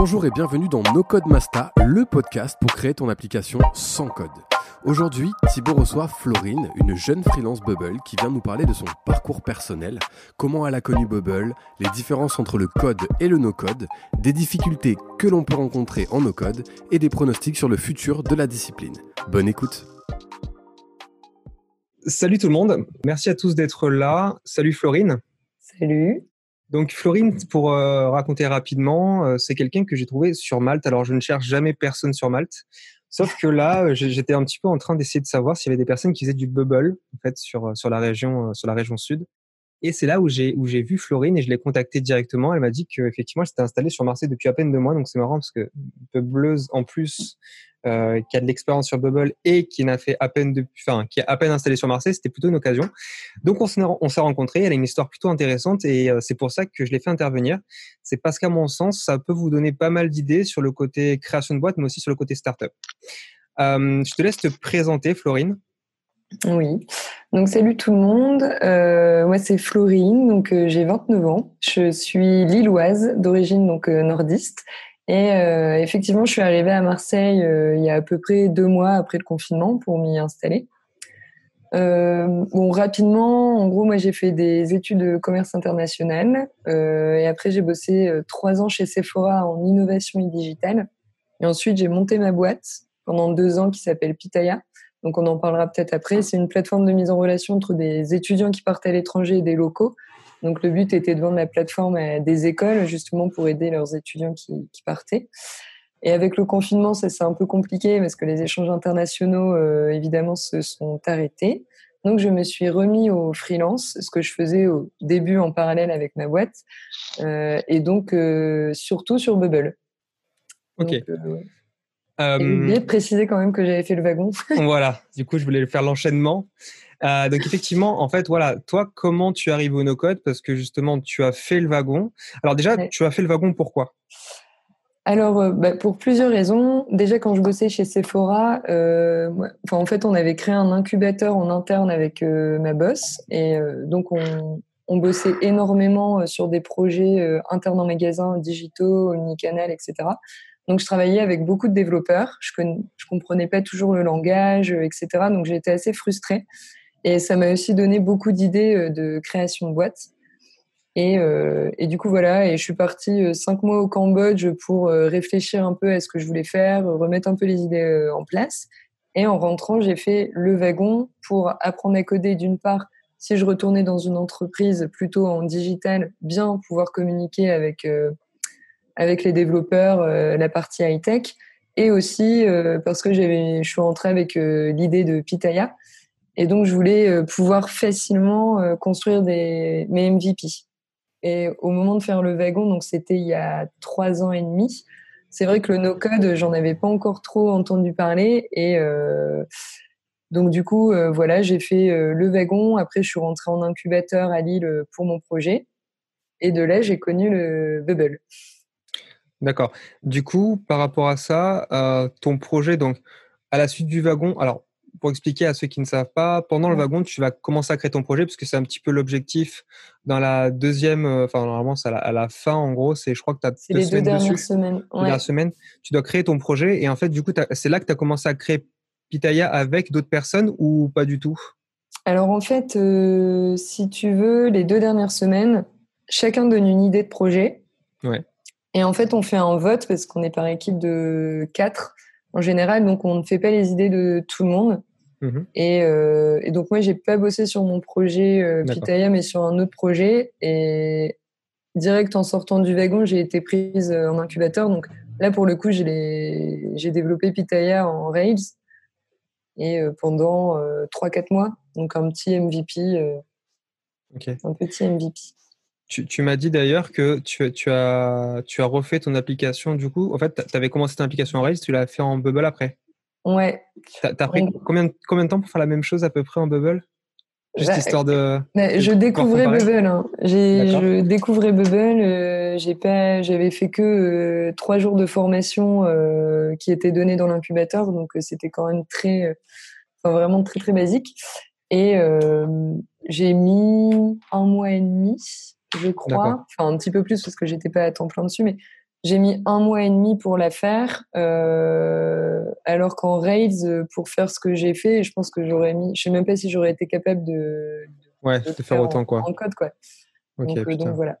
Bonjour et bienvenue dans No Code Masta, le podcast pour créer ton application sans code. Aujourd'hui, Thibaut reçoit Florine, une jeune freelance Bubble qui vient nous parler de son parcours personnel, comment elle a connu Bubble, les différences entre le code et le no-code, des difficultés que l'on peut rencontrer en no-code et des pronostics sur le futur de la discipline. Bonne écoute. Salut tout le monde, merci à tous d'être là. Salut Florine. Salut. Donc Florine, pour euh, raconter rapidement, euh, c'est quelqu'un que j'ai trouvé sur Malte. Alors je ne cherche jamais personne sur Malte, sauf que là, euh, j'étais un petit peu en train d'essayer de savoir s'il y avait des personnes qui faisaient du bubble en fait sur sur la région sur la région sud. Et c'est là où j'ai où j'ai vu Florine et je l'ai contactée directement. Elle m'a dit qu'effectivement, elle s'était installée sur Marseille depuis à peine deux mois, donc c'est marrant parce que Bubbleuse en plus euh, qui a de l'expérience sur Bubble et qui n'a fait à peine depuis, enfin, qui est à peine installé sur Marseille, c'était plutôt une occasion. Donc on s'est, on s'est rencontrés. Elle a une histoire plutôt intéressante et euh, c'est pour ça que je l'ai fait intervenir. C'est parce qu'à mon sens, ça peut vous donner pas mal d'idées sur le côté création de boîte, mais aussi sur le côté startup. Euh, je te laisse te présenter, Florine. Oui. Donc salut tout le monde. Euh, moi c'est Florine. Donc euh, j'ai 29 ans. Je suis lilloise d'origine donc nordiste et euh, effectivement, je suis arrivée à Marseille euh, il y a à peu près deux mois après le confinement pour m'y installer. Euh, bon, rapidement, en gros, moi j'ai fait des études de commerce international euh, et après j'ai bossé euh, trois ans chez Sephora en innovation et digital. Et ensuite j'ai monté ma boîte pendant deux ans qui s'appelle Pitaya. Donc on en parlera peut-être après. C'est une plateforme de mise en relation entre des étudiants qui partent à l'étranger et des locaux donc le but était de vendre la plateforme à des écoles justement pour aider leurs étudiants qui, qui partaient. Et avec le confinement, ça c'est un peu compliqué parce que les échanges internationaux euh, évidemment se sont arrêtés. Donc je me suis remis au freelance, ce que je faisais au début en parallèle avec ma boîte, euh, et donc euh, surtout sur Bubble. Ok. Donc, euh, euh, oublié de préciser quand même que j'avais fait le wagon. voilà. Du coup, je voulais faire l'enchaînement. Euh, donc effectivement, en fait, voilà, toi, comment tu arrives au no-code? Parce que justement, tu as fait le wagon. Alors déjà, Ouais. tu as fait le wagon pourquoi? Alors, euh, bah, pour plusieurs raisons. Déjà, quand je bossais chez Sephora, euh, en fait, on avait créé un incubateur en interne avec euh, ma boss. Et euh, donc, on, on bossait énormément euh, sur des projets euh, internes en magasin, digitaux, omnicanal, etc. Donc, je travaillais avec beaucoup de développeurs. Je ne comprenais pas toujours le langage, euh, etc. Donc, j'étais assez frustrée. Et ça m'a aussi donné beaucoup d'idées euh, de création de boîtes. Et, euh, et du coup, voilà, et je suis partie cinq mois au Cambodge pour réfléchir un peu à ce que je voulais faire, remettre un peu les idées en place. Et en rentrant, j'ai fait le wagon pour apprendre à coder d'une part. Si je retournais dans une entreprise plutôt en digital, bien pouvoir communiquer avec, avec les développeurs, euh, la partie high-tech. Et aussi euh, parce que je suis rentrée avec euh, l'idée de Pitaya. Et donc, je voulais pouvoir facilement construire des, mes MVP. Et au moment de faire le wagon, donc c'était il y a trois ans et demi, c'est vrai que le no-code, j'en avais pas encore trop entendu parler. Et donc, du coup, voilà, j'ai fait le wagon. Après, je suis rentrée en incubateur à Lille pour mon projet. Et de là, j'ai connu le Bubble. D'accord. Du coup, par rapport à ça, euh, ton projet, donc, à la suite du wagon, alors, pour expliquer à ceux qui ne savent pas, pendant le wagon, tu vas commencer à créer ton projet, parce que c'est un petit peu l'objectif dans la deuxième, euh, enfin, normalement, c'est à la, à la fin, en gros, c'est, je crois que tu as C'est les deux dernières semaines. Ouais. tu dois créer ton projet, et en fait, du coup, c'est là que tu as commencé à créer Pitaya avec d'autres personnes ou pas du tout? Alors en fait, euh, si tu veux, les deux dernières semaines, chacun donne une idée de projet. Ouais. Et en fait, on fait un vote parce qu'on est par équipe de quatre en général, donc on ne fait pas les idées de tout le monde. Mhm. Et, euh, et donc moi, j'ai pas bossé sur mon projet euh. Pitaya, mais sur un autre projet. Et direct en sortant du wagon, j'ai été prise euh, en incubateur. Donc là, pour le coup, j'ai les- développé Pitaya en Rails et euh, pendant euh, 3-4 mois. Donc un petit MVP, un petit MVP. Tu, tu m'as dit d'ailleurs que tu, tu, as, tu as refait ton application, du coup, en fait, tu avais commencé ton application en Rails, tu l'as fait en Bubble après. Ouais. T'as as pris En- combien, de- combien de temps pour faire la même chose à peu près en Bubble? Juste Bah, histoire de. De je découvrais. Bubble. Hein. Je découvrais Bubble. euh, j'ai pas, j'avais fait que euh, trois jours de formation euh, qui étaient donnés dans l'incubateur, donc euh, c'était quand même très, enfin vraiment très très basique. Et j'ai mis un mois et demi, je crois, enfin un petit peu plus parce que j'étais pas à temps plein dessus, mais j'ai mis un mois et demi pour la faire, euh, alors qu'en Rails, pour faire ce que j'ai fait, je pense que j'aurais mis, je sais même pas si j'aurais été capable de, ouais, de, faire, autant en, quoi. En code quoi. donc, donc, voilà.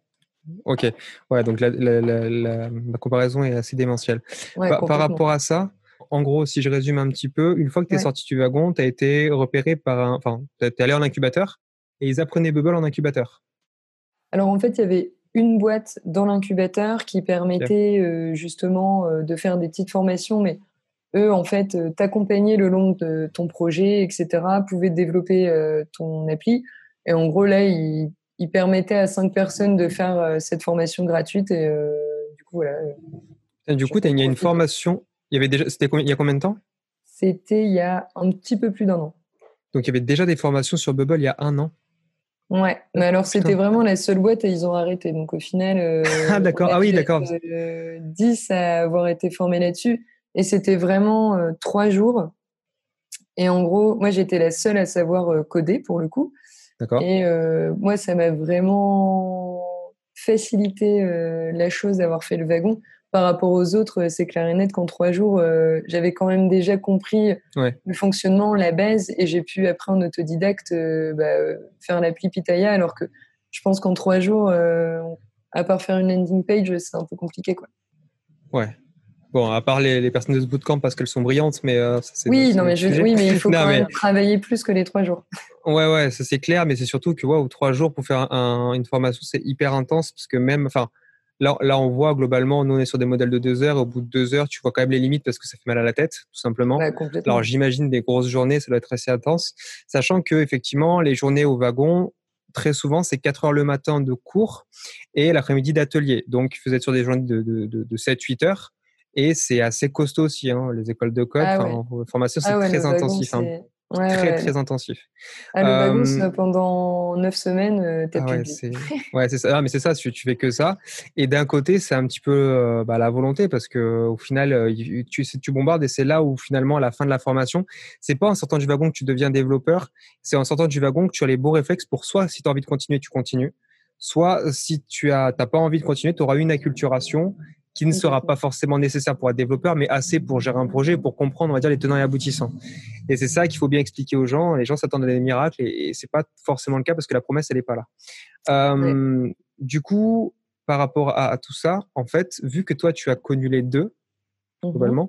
Ok, ouais, donc la, la, la, la, comparaison est assez démentielle. par, rapport à ça, en gros, si je résume un petit peu, une fois que tu es sorti du wagon, tu as été repéré par un. Enfin, tu es allé en incubateur et ils apprenaient Bubble en incubateur. Alors en fait, il y avait une boîte dans l'incubateur qui permettait euh, justement euh, de faire des petites formations, mais eux, en fait, euh, t'accompagnaient le long de ton projet, etc., pouvaient développer ton appli. Et en gros, là, ils, permettaient à cinq personnes de faire cette formation gratuite. Et du coup, voilà. du coup, il y a une formation. Il y avait déjà. C'était il y a combien de temps? C'était il y a un petit peu plus d'un an. Donc, il y avait déjà des formations sur Bubble il y a un an? Ouais, mais alors c'était vraiment la seule boîte et ils ont arrêté. Donc au final, euh, ah d'accord, ah oui d'accord. 10 à avoir été formés là-dessus et c'était vraiment euh, trois jours. Et en gros, moi j'étais la seule à savoir euh, coder pour le coup. D'accord. Et moi ça m'a vraiment facilité la chose d'avoir fait le wagon par rapport aux autres, c'est clair et net qu'en trois jours, euh, j'avais quand même déjà compris le fonctionnement, la base, et j'ai pu après en autodidacte euh, bah, faire l'appli Pitaya, alors que je pense qu'en trois jours, euh, à part faire une landing page, c'est un peu compliqué. Quoi. Ouais. Bon, à part les, personnes de ce bootcamp parce qu'elles sont brillantes, mais c'est oui, non, mais oui, mais il faut quand même travailler plus que les trois jours. Ouais, ouais, ça c'est clair, mais c'est surtout que wow, trois jours pour faire une formation, c'est hyper intense parce que même, enfin, Là, là, on voit globalement, nous on est sur des modèles de deux heures. Au bout de deux heures, tu vois quand même les limites parce que ça fait mal à la tête, tout simplement. Alors j'imagine des grosses journées, ça doit être assez intense, sachant que effectivement les journées au wagon, très souvent c'est 4 heures le matin de cours et l'après-midi d'atelier. Donc vous êtes sur des journées de, de, de, de 7-8 heures et c'est assez costaud aussi. Hein, les écoles de code, ah en formation, c'est ah très intensif. Hein très très intensif. Ah, le wagon, euh, pendant neuf semaines, t'as ah ouais, c'est... ouais, c'est ça. Ah, mais c'est ça, tu, tu fais que ça. Et d'un côté, c'est un petit peu euh, bah, la volonté parce que au final, tu, tu bombardes et c'est là où finalement, à la fin de la formation, c'est pas en sortant du wagon que tu deviens développeur, c'est en sortant du wagon que tu as les beaux réflexes pour soit si tu as envie de continuer, tu continues, soit si tu as t'as pas envie de continuer, tu auras une acculturation qui ne sera pas forcément nécessaire pour être développeur, mais assez pour gérer un projet, pour comprendre, on va dire, les tenants et aboutissants. Et c'est ça qu'il faut bien expliquer aux gens. Les gens s'attendent à des miracles et, c'est pas forcément le cas parce que la promesse, elle n'est pas là. Euh, du coup, par rapport à, tout ça, en fait, vu que toi, tu as connu les deux, mmh globalement,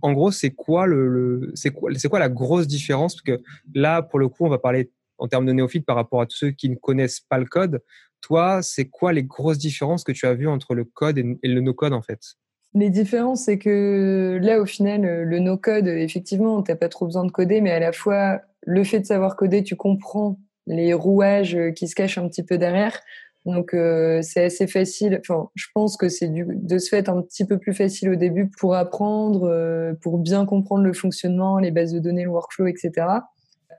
en gros, c'est quoi le, c'est quoi, c'est quoi la grosse différence? Parce que là, pour le coup, on va parler en termes de néophyte par rapport à tous ceux qui ne connaissent pas le code. Toi, c'est quoi les grosses différences que tu as vues entre le code et, le no-code en fait? Les différences, c'est que là, au final, le no-code, effectivement, tu n'as pas trop besoin de coder, mais à la fois, le fait de savoir coder, tu comprends les rouages qui se cachent un petit peu derrière. Donc, euh, c'est assez facile. Enfin, je pense que c'est de ce fait un petit peu plus facile au début pour apprendre, euh, pour bien comprendre le fonctionnement, les bases de données, le workflow, etc.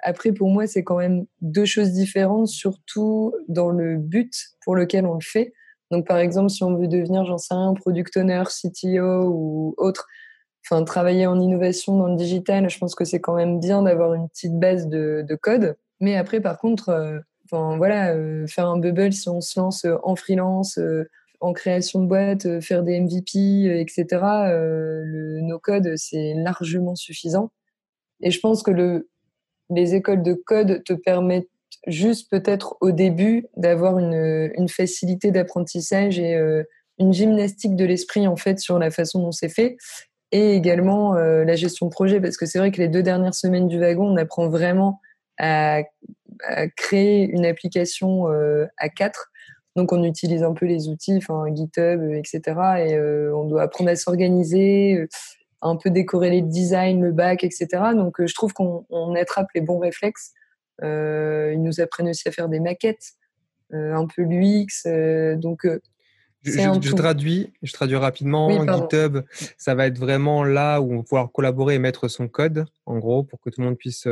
Après, pour moi, c'est quand même deux choses différentes, surtout dans le but pour lequel on le fait. Donc, par exemple, si on veut devenir, j'en sais rien, product owner, CTO ou autre, enfin, travailler en innovation dans le digital, je pense que c'est quand même bien d'avoir une petite base de, code. Mais après, par contre, euh, enfin, voilà, euh, faire un bubble si on se lance en freelance, euh, en création de boîte, faire des MVP, etc., le no-code, c'est largement suffisant. Et je pense que le, les écoles de code te permettent juste peut-être au début d'avoir une, facilité d'apprentissage et euh, une gymnastique de l'esprit en fait sur la façon dont c'est fait et également euh, la gestion de projet. Parce que c'est vrai que les deux dernières semaines du wagon on apprend vraiment à, créer une application euh, à quatre. Donc on utilise un peu les outils enfin GitHub etc et on doit apprendre à s'organiser un peu décorréler le design, le bac, etc. Donc, euh, je trouve qu'on attrape les bons réflexes. Euh, ils nous apprennent aussi à faire des maquettes, euh, un peu l'UX. donc, je, traduis, je traduis rapidement. GitHub, ça va être vraiment là où on va pouvoir collaborer et mettre son code, en gros, pour que tout le monde puisse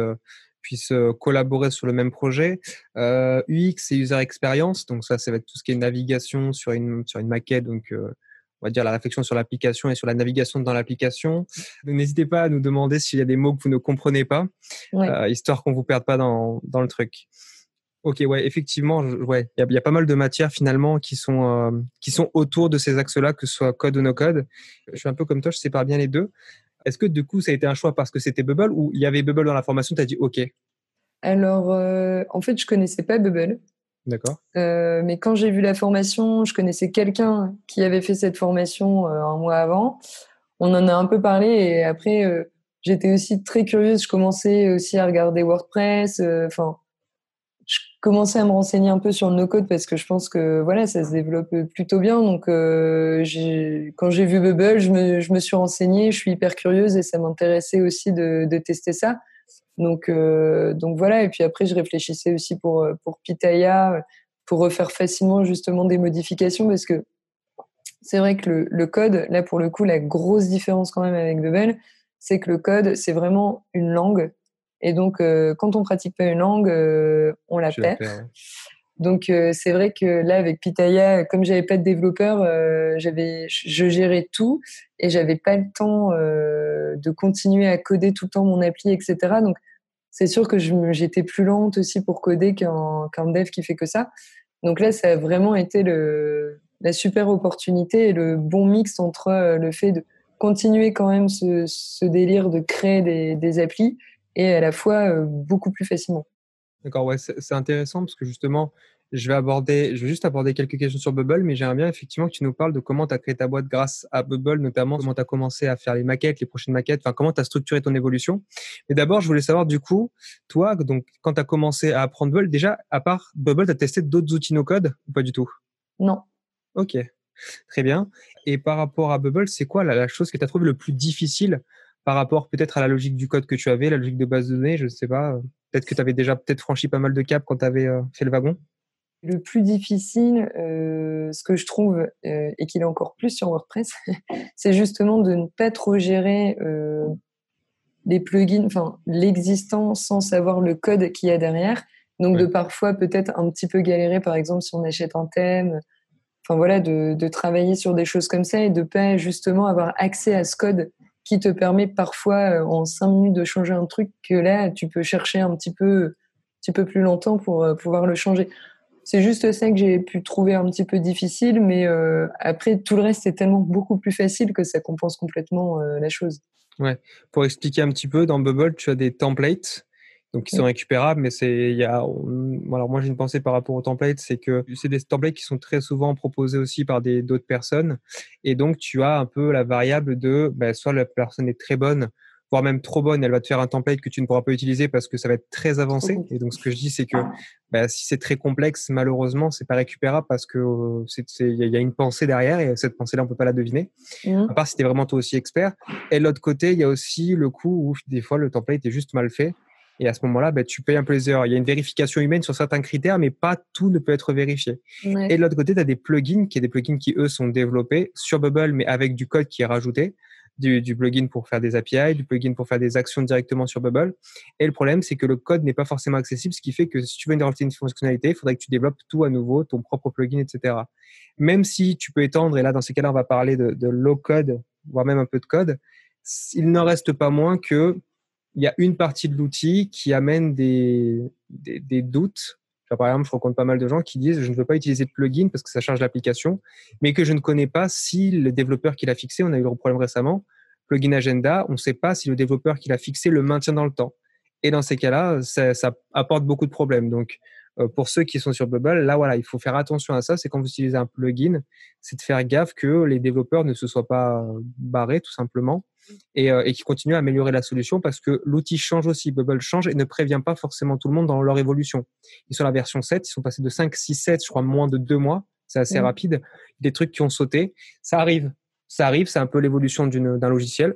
puisse collaborer sur le même projet. UX et user experience, donc ça, ça va être tout ce qui est navigation sur une sur une maquette, donc on va dire la réflexion sur l'application et sur la navigation dans l'application. N'hésitez pas à nous demander s'il y a des mots que vous ne comprenez pas, euh, histoire qu'on vous perde pas dans, dans le truc. Ok, ouais, effectivement, ouais, il y, a pas mal de matières finalement qui sont euh, qui sont autour de ces axes-là, que ce soit code ou no code. Je suis un peu comme toi, je sépare bien les deux. Est-ce que du coup, ça a été un choix parce que c'était Bubble ou il y avait Bubble dans la formation, tu as dit OK? Alors, euh, en fait, je connaissais pas Bubble. D'accord. Euh, mais quand j'ai vu la formation, je connaissais quelqu'un qui avait fait cette formation un mois avant. On en a un peu parlé et après, j'étais aussi très curieuse. Je commençais aussi à regarder WordPress. Enfin je commençais à me renseigner un peu sur le no-code parce que je pense que voilà, ça se développe plutôt bien. Donc, euh, quand j'ai vu Bubble, je me, suis renseignée, je suis hyper curieuse et ça m'intéressait aussi de, tester ça. Donc, euh, donc voilà. Et puis après, je réfléchissais aussi pour, pour Pitaya, pour refaire facilement justement des modifications parce que c'est vrai que le, le, code, là pour le coup, la grosse différence quand même avec Bubble, c'est que le code, c'est vraiment une langue et donc, euh, quand on pratique pas une langue, euh, on la perd. Donc, euh, c'est vrai que là, avec Pitaya, comme j'avais pas de développeur, j'avais, je gérais tout et j'avais pas le temps de continuer à coder tout le temps mon appli, etc. Donc, c'est sûr que j'étais plus lente aussi pour coder qu'un dev qui fait que ça. Donc là, ça a vraiment été le, la super opportunité et le bon mix entre le fait de continuer quand même ce, ce délire de créer des, des applis et à la fois euh, beaucoup plus facilement. D'accord, ouais, c'est intéressant parce que justement, je vais aborder, je vais juste aborder quelques questions sur Bubble, mais j'aimerais bien effectivement que tu nous parles de comment tu as créé ta boîte grâce à Bubble, notamment comment tu as commencé à faire les maquettes, les prochaines maquettes, enfin comment tu as structuré ton évolution. Mais d'abord, je voulais savoir du coup, toi, donc quand tu as commencé à apprendre Bubble, déjà, à part Bubble, tu as testé d'autres outils no-code ou pas du tout? Non. Ok, très bien. Et par rapport à Bubble, c'est quoi la, la chose que tu as trouvé le plus difficile par rapport peut-être à la logique du code que tu avais, la logique de base de données, je ne sais pas. Peut-être que tu avais déjà peut-être franchi pas mal de caps quand tu avais euh, fait le wagon. Le plus difficile, euh, ce que je trouve, euh, et qu'il est encore plus sur WordPress, c'est justement de ne pas trop gérer les plugins, enfin l'existant sans savoir le code qu'il y a derrière. Donc de parfois peut-être un petit peu galérer, par exemple, si on achète un thème, enfin voilà, de, de, travailler sur des choses comme ça et de pas justement avoir accès à ce code qui te permet parfois euh, en cinq minutes de changer un truc que là, tu peux chercher un petit peu, un petit plus longtemps pour euh, pouvoir le changer. C'est juste ça que j'ai pu trouver un petit peu difficile, mais euh, après, tout le reste, c'est tellement beaucoup plus facile que ça compense complètement la chose. Ouais. Pour expliquer un petit peu, dans Bubble, tu as des templates donc qui sont récupérables, mais c'est il y a alors moi j'ai une pensée par rapport aux templates, c'est que c'est des templates qui sont très souvent proposés aussi par des d'autres personnes, et donc tu as un peu la variable de ben, soit la personne est très bonne, voire même trop bonne, elle va te faire un template que tu ne pourras pas utiliser parce que ça va être très avancé. Et donc ce que je dis c'est que ben, si c'est très complexe, malheureusement c'est pas récupérable parce que c'est il y a une pensée derrière et cette pensée-là on peut pas la deviner. Mmh. À part si tu es vraiment toi aussi expert. Et de l'autre côté il y a aussi le coup où des fois le template est juste mal fait et à ce moment-là, ben, tu payes un peu les heures. Il y a une vérification humaine sur certains critères, mais pas tout ne peut être vérifié. Et de l'autre côté, tu as des plugins, qui est des plugins qui, eux, sont développés sur Bubble, mais avec du code qui est rajouté. Du, du, plugin pour faire des API, du plugin pour faire des actions directement sur Bubble. Et le problème, c'est que le code n'est pas forcément accessible, ce qui fait que si tu veux rajouter une fonctionnalité, il faudrait que tu développes tout à nouveau, ton propre plugin, etc. Même si tu peux étendre, et là, dans ces cas-là, on va parler de, de low code, voire même un peu de code, il n'en reste pas moins que il y a une partie de l'outil qui amène des, des, doutes. par exemple, je rencontre pas mal de gens qui disent je ne veux pas utiliser de plugin parce que ça charge l'application, mais que je ne connais pas si le développeur qui l'a fixé, on a eu le problème récemment, plugin agenda, on ne sait pas si le développeur qui l'a fixé le maintient dans le temps. Et dans ces cas-là, ça, ça, apporte beaucoup de problèmes. Donc, euh, pour ceux qui sont sur Bubble, là, voilà, il faut faire attention à ça. C'est quand vous utilisez un plugin, c'est de faire gaffe que les développeurs ne se soient pas barrés, tout simplement, et, euh, et qui continuent à améliorer la solution parce que l'outil change aussi. Bubble change et ne prévient pas forcément tout le monde dans leur évolution. Ils sont à la version 7, ils sont passés de 5, 6, 7, je crois, moins de deux mois. C'est assez rapide. Des trucs qui ont sauté. Ça arrive. Ça arrive. C'est un peu l'évolution d'un logiciel.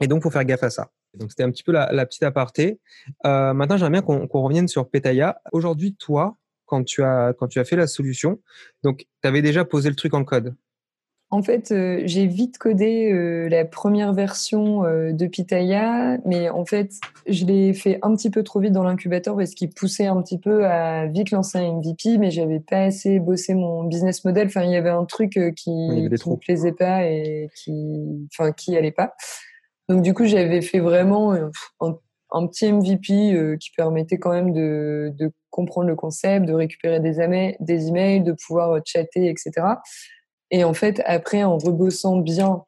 Et donc, faut faire gaffe à ça. Donc, c'était un petit peu la, la petite aparté. Euh, maintenant, j'aimerais bien qu'on revienne sur Petaya. Aujourd'hui, toi, quand tu, as, quand tu as fait la solution, donc, tu avais déjà posé le truc en code. En fait, euh, j'ai vite codé euh, la première version euh, de Pitaya, mais en fait, je l'ai fait un petit peu trop vite dans l'incubateur parce qu'il poussait un petit peu à vite lancer un MVP, mais j'avais pas assez bossé mon business model. Enfin, il y avait un truc qui ne me plaisait pas et qui, enfin, qui allait pas. Donc du coup, j'avais fait vraiment un un petit MVP qui permettait quand même de, de, comprendre le concept, de récupérer des, des emails, de pouvoir chatter, etc. Et en fait, après, en rebossant bien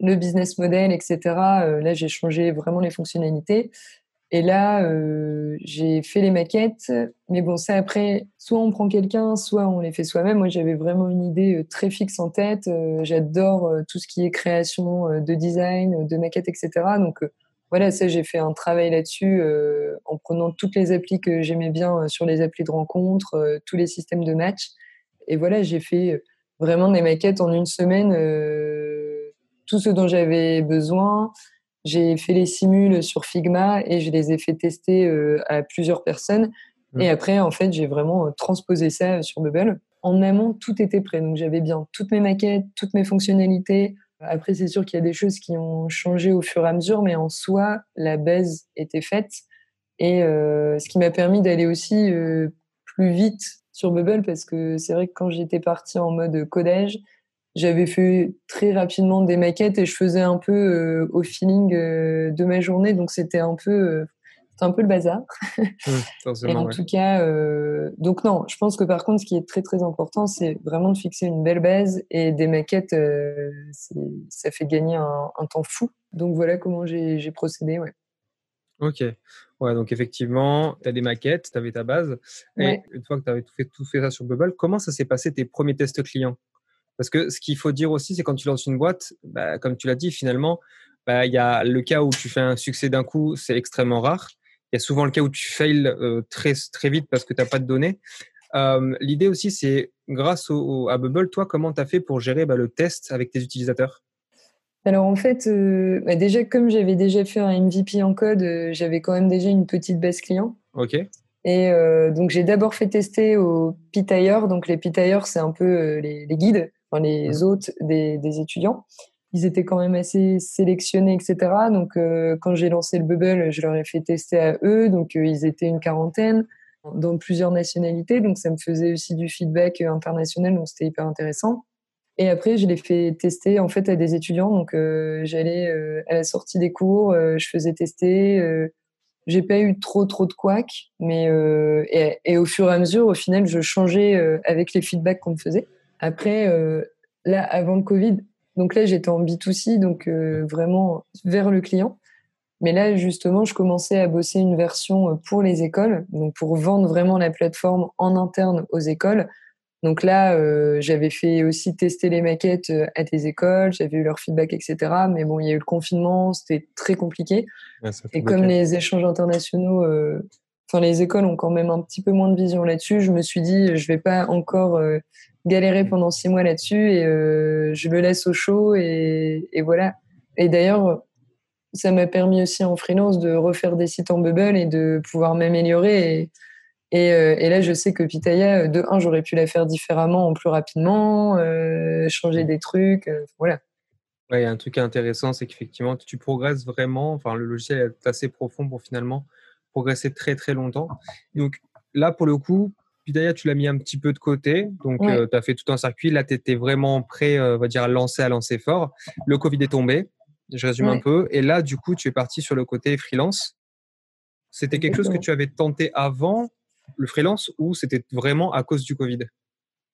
le business model, etc., là, j'ai changé vraiment les fonctionnalités. Et là, euh, j'ai fait les maquettes, mais bon, ça après, soit on prend quelqu'un, soit on les fait soi-même. Moi, j'avais vraiment une idée euh, très fixe en tête. Euh, j'adore tout ce qui est création de design, de maquettes, etc. Donc voilà, ça, j'ai fait un travail là-dessus en prenant toutes les applis que j'aimais bien sur les applis de rencontre, tous les systèmes de match. Et voilà, j'ai fait vraiment des maquettes en une semaine, tout ce dont j'avais besoin. J'ai fait les simules sur Figma et je les ai fait tester euh, à plusieurs personnes. Mmh. Et après, en fait, j'ai vraiment euh, transposé ça sur Bubble. En amont, tout était prêt. Donc, j'avais bien toutes mes maquettes, toutes mes fonctionnalités. Après, c'est sûr qu'il y a des choses qui ont changé au fur et à mesure, mais en soi, la base était faite. Et euh, ce qui m'a permis d'aller aussi plus vite sur Bubble, parce que c'est vrai que quand j'étais partie en mode codage, j'avais fait très rapidement des maquettes et je faisais un peu euh, au feeling euh, de ma journée, donc c'était un peu, euh, un peu le bazar. et en tout cas, donc non, je pense que par contre, ce qui est très très important, c'est vraiment de fixer une belle base et des maquettes, ça fait gagner un, temps fou. Donc voilà comment j'ai procédé, ouais. Ok. Ouais, donc effectivement, tu as des maquettes, tu avais ta base. Et une fois que tu avais tout fait, tout fait ça sur Bubble, comment ça s'est passé tes premiers tests clients? Parce que ce qu'il faut dire aussi, c'est quand tu lances une boîte, bah, comme tu l'as dit, finalement, bah, il y a le cas où tu fais un succès d'un coup, c'est extrêmement rare. Il y a souvent le cas où tu fails euh, très, très vite parce que tu n'as pas de données. Euh, l'idée aussi, c'est grâce au, à Bubble, toi, comment tu as fait pour gérer bah, le test avec tes utilisateurs? Alors en fait, euh, bah, déjà comme j'avais déjà fait un MVP en code, j'avais quand même déjà une petite base client. Ok. Et donc j'ai d'abord fait tester aux pitailleurs. Donc les pitailleurs, c'est un peu les, les, guides les hôtes des, étudiants. Ils étaient quand même assez sélectionnés, etc. Donc, euh, quand j'ai lancé le Bubble, je leur ai fait tester à eux. Donc, euh, ils étaient une quarantaine dans plusieurs nationalités. Donc, ça me faisait aussi du feedback euh, international. Donc, c'était hyper intéressant. Et après, je l'ai fait tester en fait à des étudiants. Donc, j'allais à la sortie des cours, je faisais tester. j'ai pas eu trop trop de couacs, mais et, et, au fur et à mesure, au final, je changeais avec les feedbacks qu'on me faisait. Après, euh, là, avant le Covid, donc là, j'étais en B2C, donc euh, vraiment vers le client. Mais là, justement, je commençais à bosser une version euh, pour les écoles, donc pour vendre vraiment la plateforme en interne aux écoles. Donc là, j'avais fait aussi tester les maquettes à des écoles, j'avais eu leur feedback, etc. Mais bon, il y a eu le confinement, c'était très compliqué. et comme les échanges internationaux, enfin les écoles ont quand même un petit peu moins de vision là-dessus, je me suis dit, je vais pas encore galéré pendant six mois là-dessus et euh, je le laisse au chaud et, voilà. Et d'ailleurs, ça m'a permis aussi en freelance de refaire des sites en bubble et de pouvoir m'améliorer. Et, euh, et, là, je sais que Pitaya, de un, j'aurais pu la faire différemment, plus rapidement, euh, changer des trucs, voilà. Ouais, il y a un truc intéressant, c'est qu'effectivement, tu progresses vraiment. Enfin, le logiciel est assez profond pour finalement progresser très très longtemps. Donc là, pour le coup, d'ailleurs, tu l'as mis un petit peu de côté. Donc, euh, tu as fait tout un circuit. Là, tu étais vraiment prêt, euh, on va dire, à lancer, à lancer fort. Le Covid est tombé. Je résume un peu. Et là, du coup, tu es parti sur le côté freelance. C'était quelque chose que tu avais tenté avant le freelance ou c'était vraiment à cause du Covid?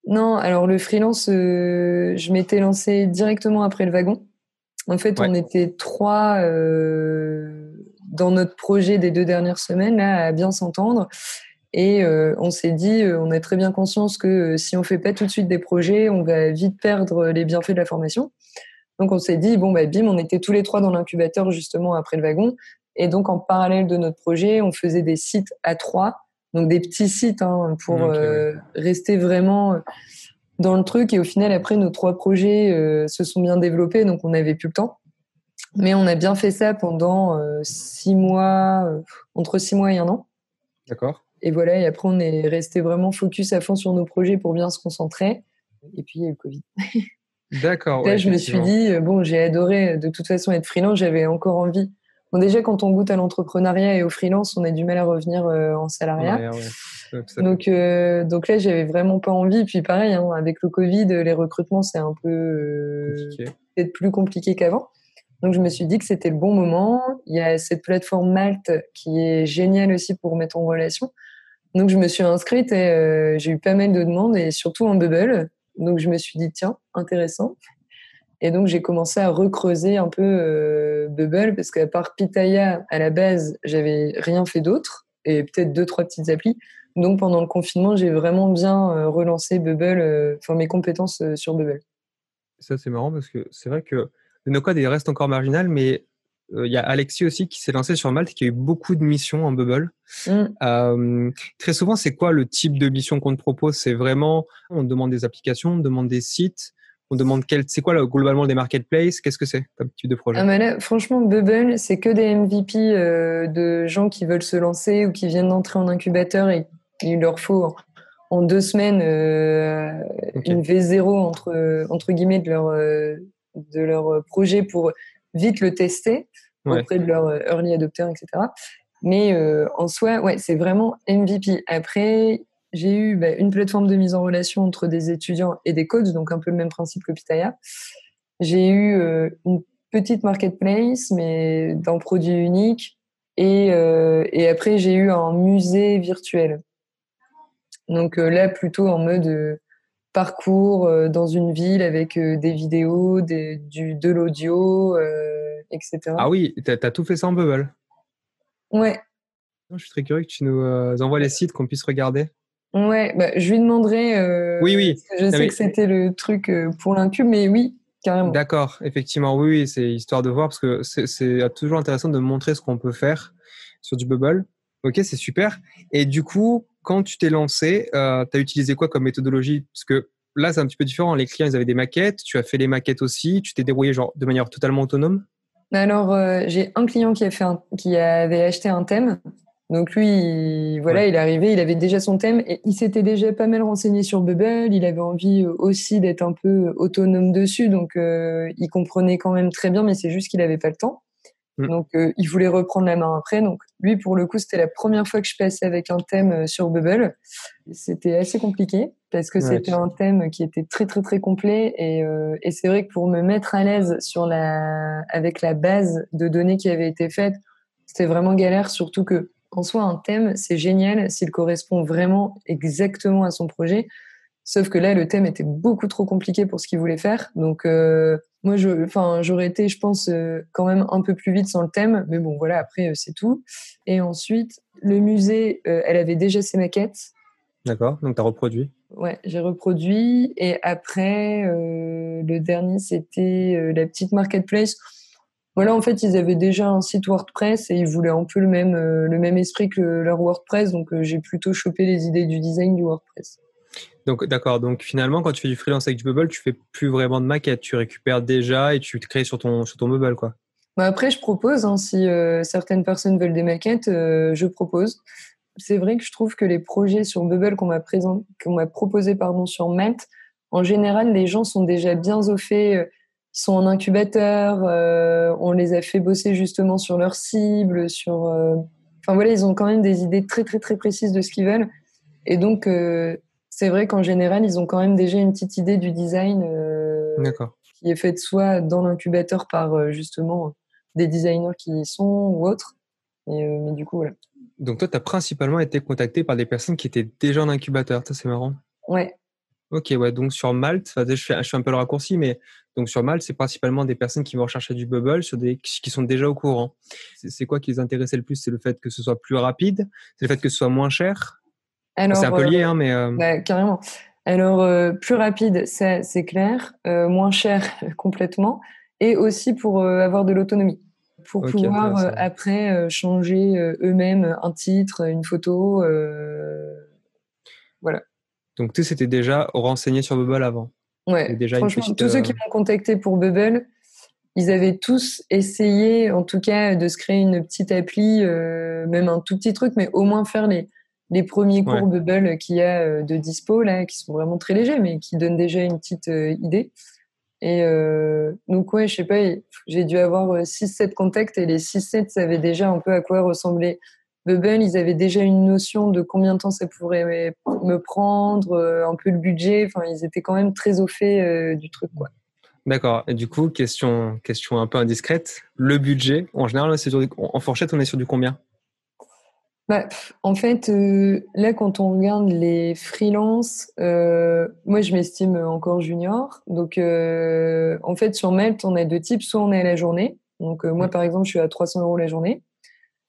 Non, alors le freelance, euh, je m'étais lancé directement après le wagon. En fait, on était trois dans notre projet des deux dernières semaines là, à bien s'entendre. Et euh, on s'est dit, euh, on a très bien conscience que euh, si on fait pas tout de suite des projets, on va vite perdre les bienfaits de la formation. Donc on s'est dit, bon, bah, bim, on était tous les trois dans l'incubateur justement après le wagon. Et donc en parallèle de notre projet, on faisait des sites à trois, donc des petits sites hein, pour rester vraiment dans le truc. Et au final, après, nos trois projets se sont bien développés, donc on n'avait plus le temps. Mais on a bien fait ça pendant six mois, entre six mois et un an. D'accord. Et voilà, et après, on est resté vraiment focus à fond sur nos projets pour bien se concentrer. Et puis, il y a eu le Covid. D'accord. Là, je me suis dit, euh, bon, j'ai adoré euh, de toute façon être freelance, j'avais encore envie. Bon, déjà, quand on goûte à l'entrepreneuriat et au freelance, on a du mal à revenir euh, en salariat. donc, donc là, j'avais vraiment pas envie. Puis pareil, hein, avec le Covid, les recrutements, c'est un peu peut-être plus compliqué qu'avant. Donc je me suis dit que c'était le bon moment. Il y a cette plateforme Malte qui est géniale aussi pour mettre en relation. Donc je me suis inscrite et euh, j'ai eu pas mal de demandes et surtout en Bubble. Donc je me suis dit tiens intéressant. Et donc j'ai commencé à recreuser un peu euh, Bubble parce qu'à part Pitaya à la base j'avais rien fait d'autre et peut-être deux trois petites applis. Donc pendant le confinement j'ai vraiment bien euh, relancé Bubble, enfin mes compétences sur Bubble. Ça c'est marrant parce que c'est vrai que le no-code il reste encore marginal, mais il y a Alexis aussi qui s'est lancé sur Malte, qui a eu beaucoup de missions en Bubble. Mm. très souvent, c'est quoi le type de mission qu'on te propose? C'est vraiment, on demande des applications, on demande des sites, on demande quel, c'est quoi globalement des marketplaces? Qu'est-ce que c'est comme type de projet? Ah, Franchement, Bubble, c'est que des MVP euh, de gens qui veulent se lancer ou qui viennent d'entrer en incubateur et il leur faut en deux semaines euh, une V0 entre, entre guillemets de leur, euh, de leur projet pour vite le tester auprès de leurs early adopters, etc. Mais en soi, ouais, c'est vraiment MVP. Après, j'ai eu bah, une plateforme de mise en relation entre des étudiants et des coachs, donc un peu le même principe que Pitaya. J'ai eu euh, une petite marketplace, mais d'un produit unique. Et, euh, et après, j'ai eu un musée virtuel. Donc euh, là, plutôt en mode parcours dans une ville avec des vidéos, des, du, de l'audio, etc. Ah oui, tu as, tout fait ça en Bubble? Ouais. Je suis très curieux que tu nous envoies les sites qu'on puisse regarder. Ouais, bah, je lui demanderai. Euh, oui, oui. je sais que c'était le truc euh, pour l'incube, mais oui, carrément. D'accord, effectivement, oui, oui c'est histoire de voir parce que c'est toujours intéressant de montrer ce qu'on peut faire sur du bubble. Ok, c'est super. Et du coup, quand tu t'es lancé, euh, tu as utilisé quoi comme méthodologie? Parce que là, c'est un petit peu différent. Les clients, ils avaient des maquettes. Tu as fait les maquettes aussi. Tu t'es débrouillé genre de manière totalement autonome? Alors, euh, j'ai un client qui, a fait qui avait acheté un thème donc lui, il, voilà, il est arrivé, il avait déjà son thème et il s'était déjà pas mal renseigné sur Bubble. Il avait envie euh, aussi d'être un peu autonome dessus, donc euh, il comprenait quand même très bien, mais c'est juste qu'il n'avait pas le temps. Mm. Donc euh, il voulait reprendre la main après. Donc lui, pour le coup, c'était la première fois que je passais avec un thème sur Bubble. C'était assez compliqué parce que c'était un thème qui était très très très complet et, et c'est vrai que pour me mettre à l'aise sur la avec la base de données qui avait été faite, c'était vraiment galère, surtout que en soi, un thème, c'est génial s'il correspond vraiment exactement à son projet. Sauf que là, le thème était beaucoup trop compliqué pour ce qu'il voulait faire. Donc, euh, moi, enfin, j'aurais été, je pense, euh, quand même un peu plus vite sans le thème. Mais bon, voilà, après, euh, c'est tout. Et ensuite, le musée, elle avait déjà ses maquettes. D'accord, donc tu as reproduit Ouais, j'ai reproduit. Et après, le dernier, c'était la petite marketplace. Voilà, en fait, ils avaient déjà un site WordPress et ils voulaient un peu le même, euh, le même esprit que leur WordPress. Donc, euh, j'ai plutôt chopé les idées du design du WordPress. Donc, d'accord. Donc, finalement, quand tu fais du freelance avec du Bubble, tu fais plus vraiment de maquette. Tu récupères déjà et tu te crées sur ton, sur ton Bubble, quoi. Bah après, je propose. Hein, si euh, certaines personnes veulent des maquettes, je propose. C'est vrai que je trouve que les projets sur Bubble qu'on m'a qu'on m'a proposé pardon sur Malte, en général, les gens sont déjà bien au fait sont en incubateur, euh, on les a fait bosser justement sur leur cible, sur. Euh, enfin voilà, ils ont quand même des idées très très très précises de ce qu'ils veulent. Et donc euh, c'est vrai qu'en général, ils ont quand même déjà une petite idée du design qui est faite soit dans l'incubateur par justement des designers qui y sont ou autres. mais du coup, voilà. Donc toi, tu as principalement été contacté par des personnes qui étaient déjà en incubateur. Ça, c'est marrant. Ouais, Ok, ouais, donc sur Malte, je, fais, je fais un peu le raccourci, mais donc sur Malte, c'est principalement des personnes qui vont rechercher du bubble, sur des, qui sont déjà au courant. C'est quoi qui les intéressait le plus? C'est le fait que ce soit plus rapide? C'est le fait que ce soit moins cher? C'est un peu lié, euh, hein, mais. Euh carrément. Alors, euh, plus rapide, c'est clair. moins cher, complètement. Et aussi pour avoir de l'autonomie. Pour pouvoir après changer eux-mêmes un titre, une photo. voilà. Donc, tu c'était déjà renseigné sur Bubble avant. Ouais, déjà franchement, tous ceux qui euh, m'ont contacté pour Bubble, ils avaient tous essayé, en tout cas, de se créer une petite appli, euh, même un tout petit truc, mais au moins faire les, les premiers cours Bubble qu'il y a euh, de dispo, là, qui sont vraiment très légers, mais qui donnent déjà une petite idée. Et donc, ouais, je sais pas, j'ai dû avoir 6-7 contacts et les 6-7 savaient déjà un peu à quoi ressemblait Bubble, ils avaient déjà une notion de combien de temps ça pourrait me prendre, euh, un peu le budget. Enfin, ils étaient quand même très au fait euh, du truc, quoi. D'accord. Et du coup, question, question un peu indiscrète. Le budget, en général, c'est en fourchette, on est sur du combien? Bah, en fait, euh, là, quand on regarde les freelances, euh, moi, je m'estime encore junior. Donc, euh, en fait, sur Melt, on a deux types. Soit on est à la journée. Donc, moi, par exemple, je suis à 300 euros la journée.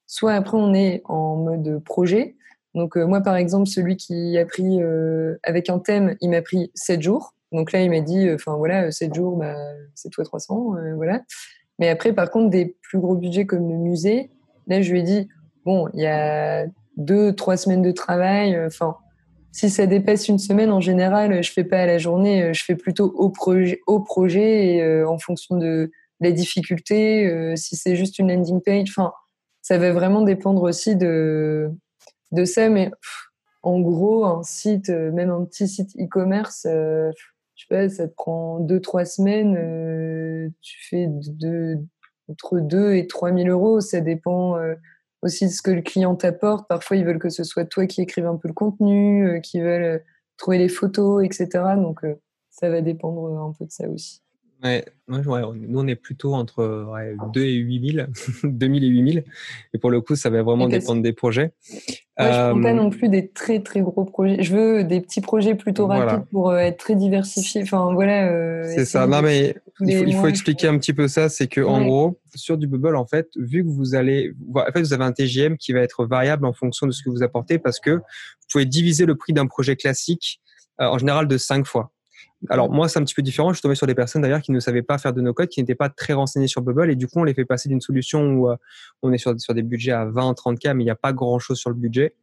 Soit après, on est en mode projet. Donc, moi, par exemple, celui qui a pris avec un thème, il m'a pris 7 jours. Donc là, il m'a dit, enfin voilà, 7 jours, bah, c'est toi 300, voilà. Mais après, par contre, des plus gros budgets comme le musée, là, je lui ai dit, bon, il y a deux, trois semaines de travail. Euh, enfin, si ça dépasse une semaine, en général, je fais pas à la journée, euh, je fais plutôt au projet, au projet et euh, en fonction de la difficulté. si c'est juste une landing page, enfin, ça va vraiment dépendre aussi de de ça. Mais en gros, un site, même un petit site e-commerce, je sais pas, ça te prend deux, trois semaines. tu fais de, entre 2 et 3 000 euros. Ça dépend aussi ce que le client t'apporte. Parfois, ils veulent que ce soit toi qui écrive un peu le contenu, euh, qui veulent euh, trouver les photos, etc. Donc, euh, ça va dépendre un peu de ça aussi. Ouais, nous on est plutôt entre 2 et 8 000, 2000 et 8 000. Et pour le coup, ça va vraiment dépendre des projets. Moi, je ne prends pas non plus des très très gros projets. Je veux des petits projets plutôt rapides pour être très diversifiés. Enfin voilà. c'est ça. Non mais il faut, expliquer un petit peu ça. C'est que en gros, sur du bubble, en fait, vu que vous allez, en fait, vous avez un TGM qui va être variable en fonction de ce que vous apportez, parce que vous pouvez diviser le prix d'un projet classique en général de 5 fois. Alors moi, c'est un petit peu différent. Je suis tombé sur des personnes d'ailleurs qui ne savaient pas faire de no-code, qui n'étaient pas très renseignées sur Bubble, et du coup, on les fait passer d'une solution où euh, on est sur, sur des budgets à 20, 30 k, mais il n'y a pas grand-chose sur le budget.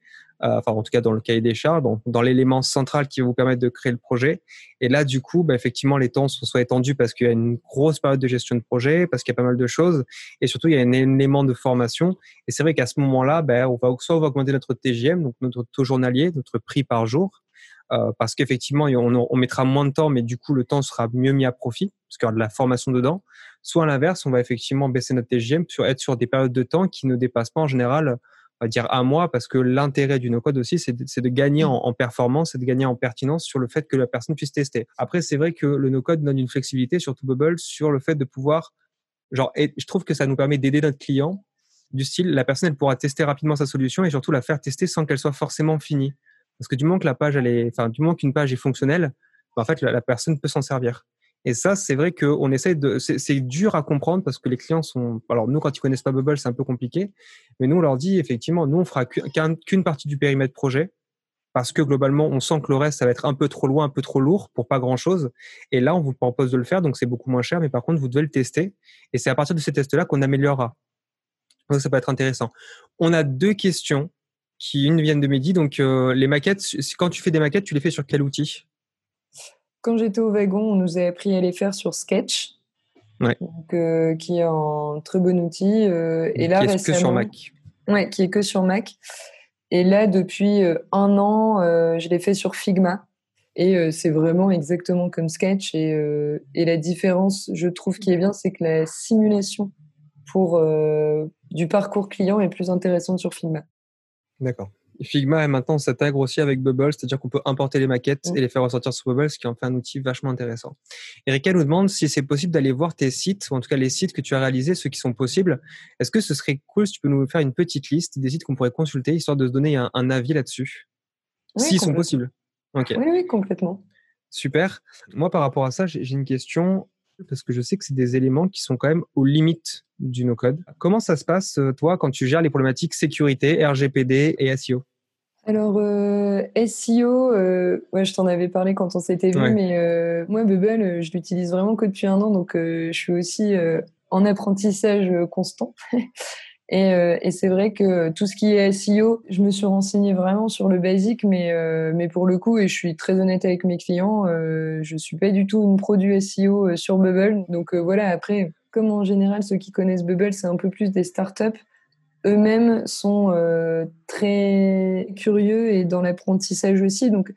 Euh, enfin, en tout cas, dans le cahier des charges, donc dans l'élément central qui va vous permettre de créer le projet. Et là, du coup, bah, effectivement, les temps sont soit étendus parce qu'il y a une grosse période de gestion de projet, parce qu'il y a pas mal de choses, et surtout, il y a un élément de formation. Et c'est vrai qu'à ce moment-là, bah, on va soit on va augmenter notre TGM, donc notre taux journalier, notre prix par jour, euh, parce qu'effectivement, on, mettra moins de temps, mais du coup, le temps sera mieux mis à profit, parce qu'il y aura de la formation dedans. Soit à l'inverse, on va effectivement baisser notre TGM sur être sur des périodes de temps qui ne dépassent pas en général, on va dire un mois, parce que l'intérêt du no-code aussi, c'est de, gagner en, performance, et de gagner en pertinence sur le fait que la personne puisse tester. Après, c'est vrai que le no-code donne une flexibilité, surtout Bubble, sur le fait de pouvoir, genre, je trouve que ça nous permet d'aider notre client du style, la personne, elle pourra tester rapidement sa solution et surtout la faire tester sans qu'elle soit forcément finie. Parce que du moment que la page, elle est, enfin, du moment qu'une page est fonctionnelle, bah, en fait, la, personne peut s'en servir. Et ça, c'est vrai qu'on essaie de, c'est dur à comprendre parce que les clients sont, alors nous, quand ils connaissent pas Bubble, c'est un peu compliqué. Mais nous, on leur dit, effectivement, nous, on fera qu'une partie du périmètre projet parce que globalement, on sent que le reste, ça va être un peu trop loin, un peu trop lourd pour pas grand chose. Et là, on vous propose de le faire, donc c'est beaucoup moins cher, mais par contre, vous devez le tester. Et c'est à partir de ces tests-là qu'on améliorera. Donc, ça peut être intéressant. On a deux questions qui une viennent de Mehdi. Donc euh, les maquettes, quand tu fais des maquettes, tu les fais sur quel outil? Quand j'étais au wagon, on nous a appris à les faire sur Sketch, euh, qui est un très bon outil. Euh, et là, qui est que sur Mac. Ouais, qui est que sur Mac. Et là, depuis un an, je l'ai fait sur Figma. Et c'est vraiment exactement comme Sketch. Et, et, la différence, je trouve, qui est bien, c'est que la simulation pour du parcours client est plus intéressante sur Figma. D'accord. Figma maintenant s'intègre aussi avec Bubble, c'est-à-dire qu'on peut importer les maquettes et les faire ressortir sur Bubble, ce qui en fait un outil vachement intéressant. Erika nous demande si c'est possible d'aller voir tes sites, ou en tout cas les sites que tu as réalisés, ceux qui sont possibles. Est-ce que ce serait cool si tu peux nous faire une petite liste des sites qu'on pourrait consulter, histoire de se donner un, avis là-dessus? S'ils sont possibles. Oui, oui, complètement. Super. Moi, par rapport à ça, j'ai une question parce que je sais que c'est des éléments qui sont quand même aux limites du no-code. Comment ça se passe, euh, toi, quand tu gères les problématiques sécurité, RGPD et SEO alors, euh, SEO, euh, ouais, je t'en avais parlé quand on s'était vu, mais moi, Bubble, je l'utilise vraiment que depuis un an, donc je suis aussi en apprentissage constant. Et, et c'est vrai que tout ce qui est SEO, je me suis renseignée vraiment sur le basique, mais, mais pour le coup, et je suis très honnête avec mes clients, je suis pas du tout une produit SEO sur Bubble. Donc voilà, après, comme en général, ceux qui connaissent Bubble, c'est un peu plus des startups, eux-mêmes sont euh, très curieux et dans l'apprentissage aussi. Donc,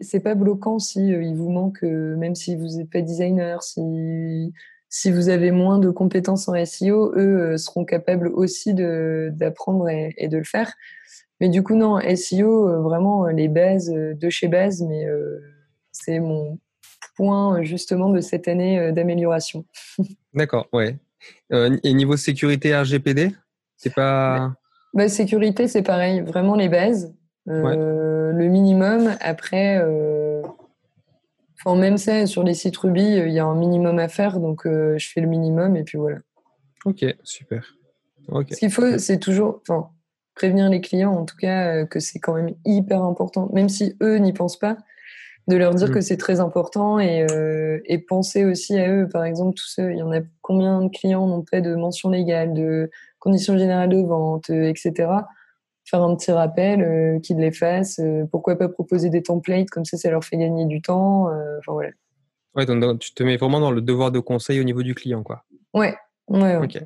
c'est pas bloquant si euh, il vous manque, euh, même si vous n'êtes pas designer, si, si vous avez moins de compétences en SEO, eux seront capables aussi d'apprendre et, et, de le faire. Mais du coup, non, SEO, vraiment les bases de chez base, mais c'est mon points justement de cette année d'amélioration. D'accord, ouais. et niveau sécurité RGPD, c'est pas. Bah, sécurité, c'est pareil, vraiment les bases, le minimum. Après, enfin, même ça, sur les sites Ruby, il y a un minimum à faire, donc je fais le minimum et puis voilà. Ok, super. Ce qu'il faut, c'est toujours enfin, prévenir les clients, en tout cas, que c'est quand même hyper important, même si eux n'y pensent pas, de leur dire mm. que c'est très important et, et, penser aussi à eux. Par exemple, tous ceux, il y en a combien de clients n'ont pas de mention légale, de conditions générales de vente, euh, etc. Faire un petit rappel, euh, qu'ils les fassent. Euh, pourquoi pas proposer des templates comme ça, ça leur fait gagner du temps. Enfin voilà. Ouais, donc, tu te mets vraiment dans le devoir de conseil au niveau du client, quoi. Ouais. ouais, Ok.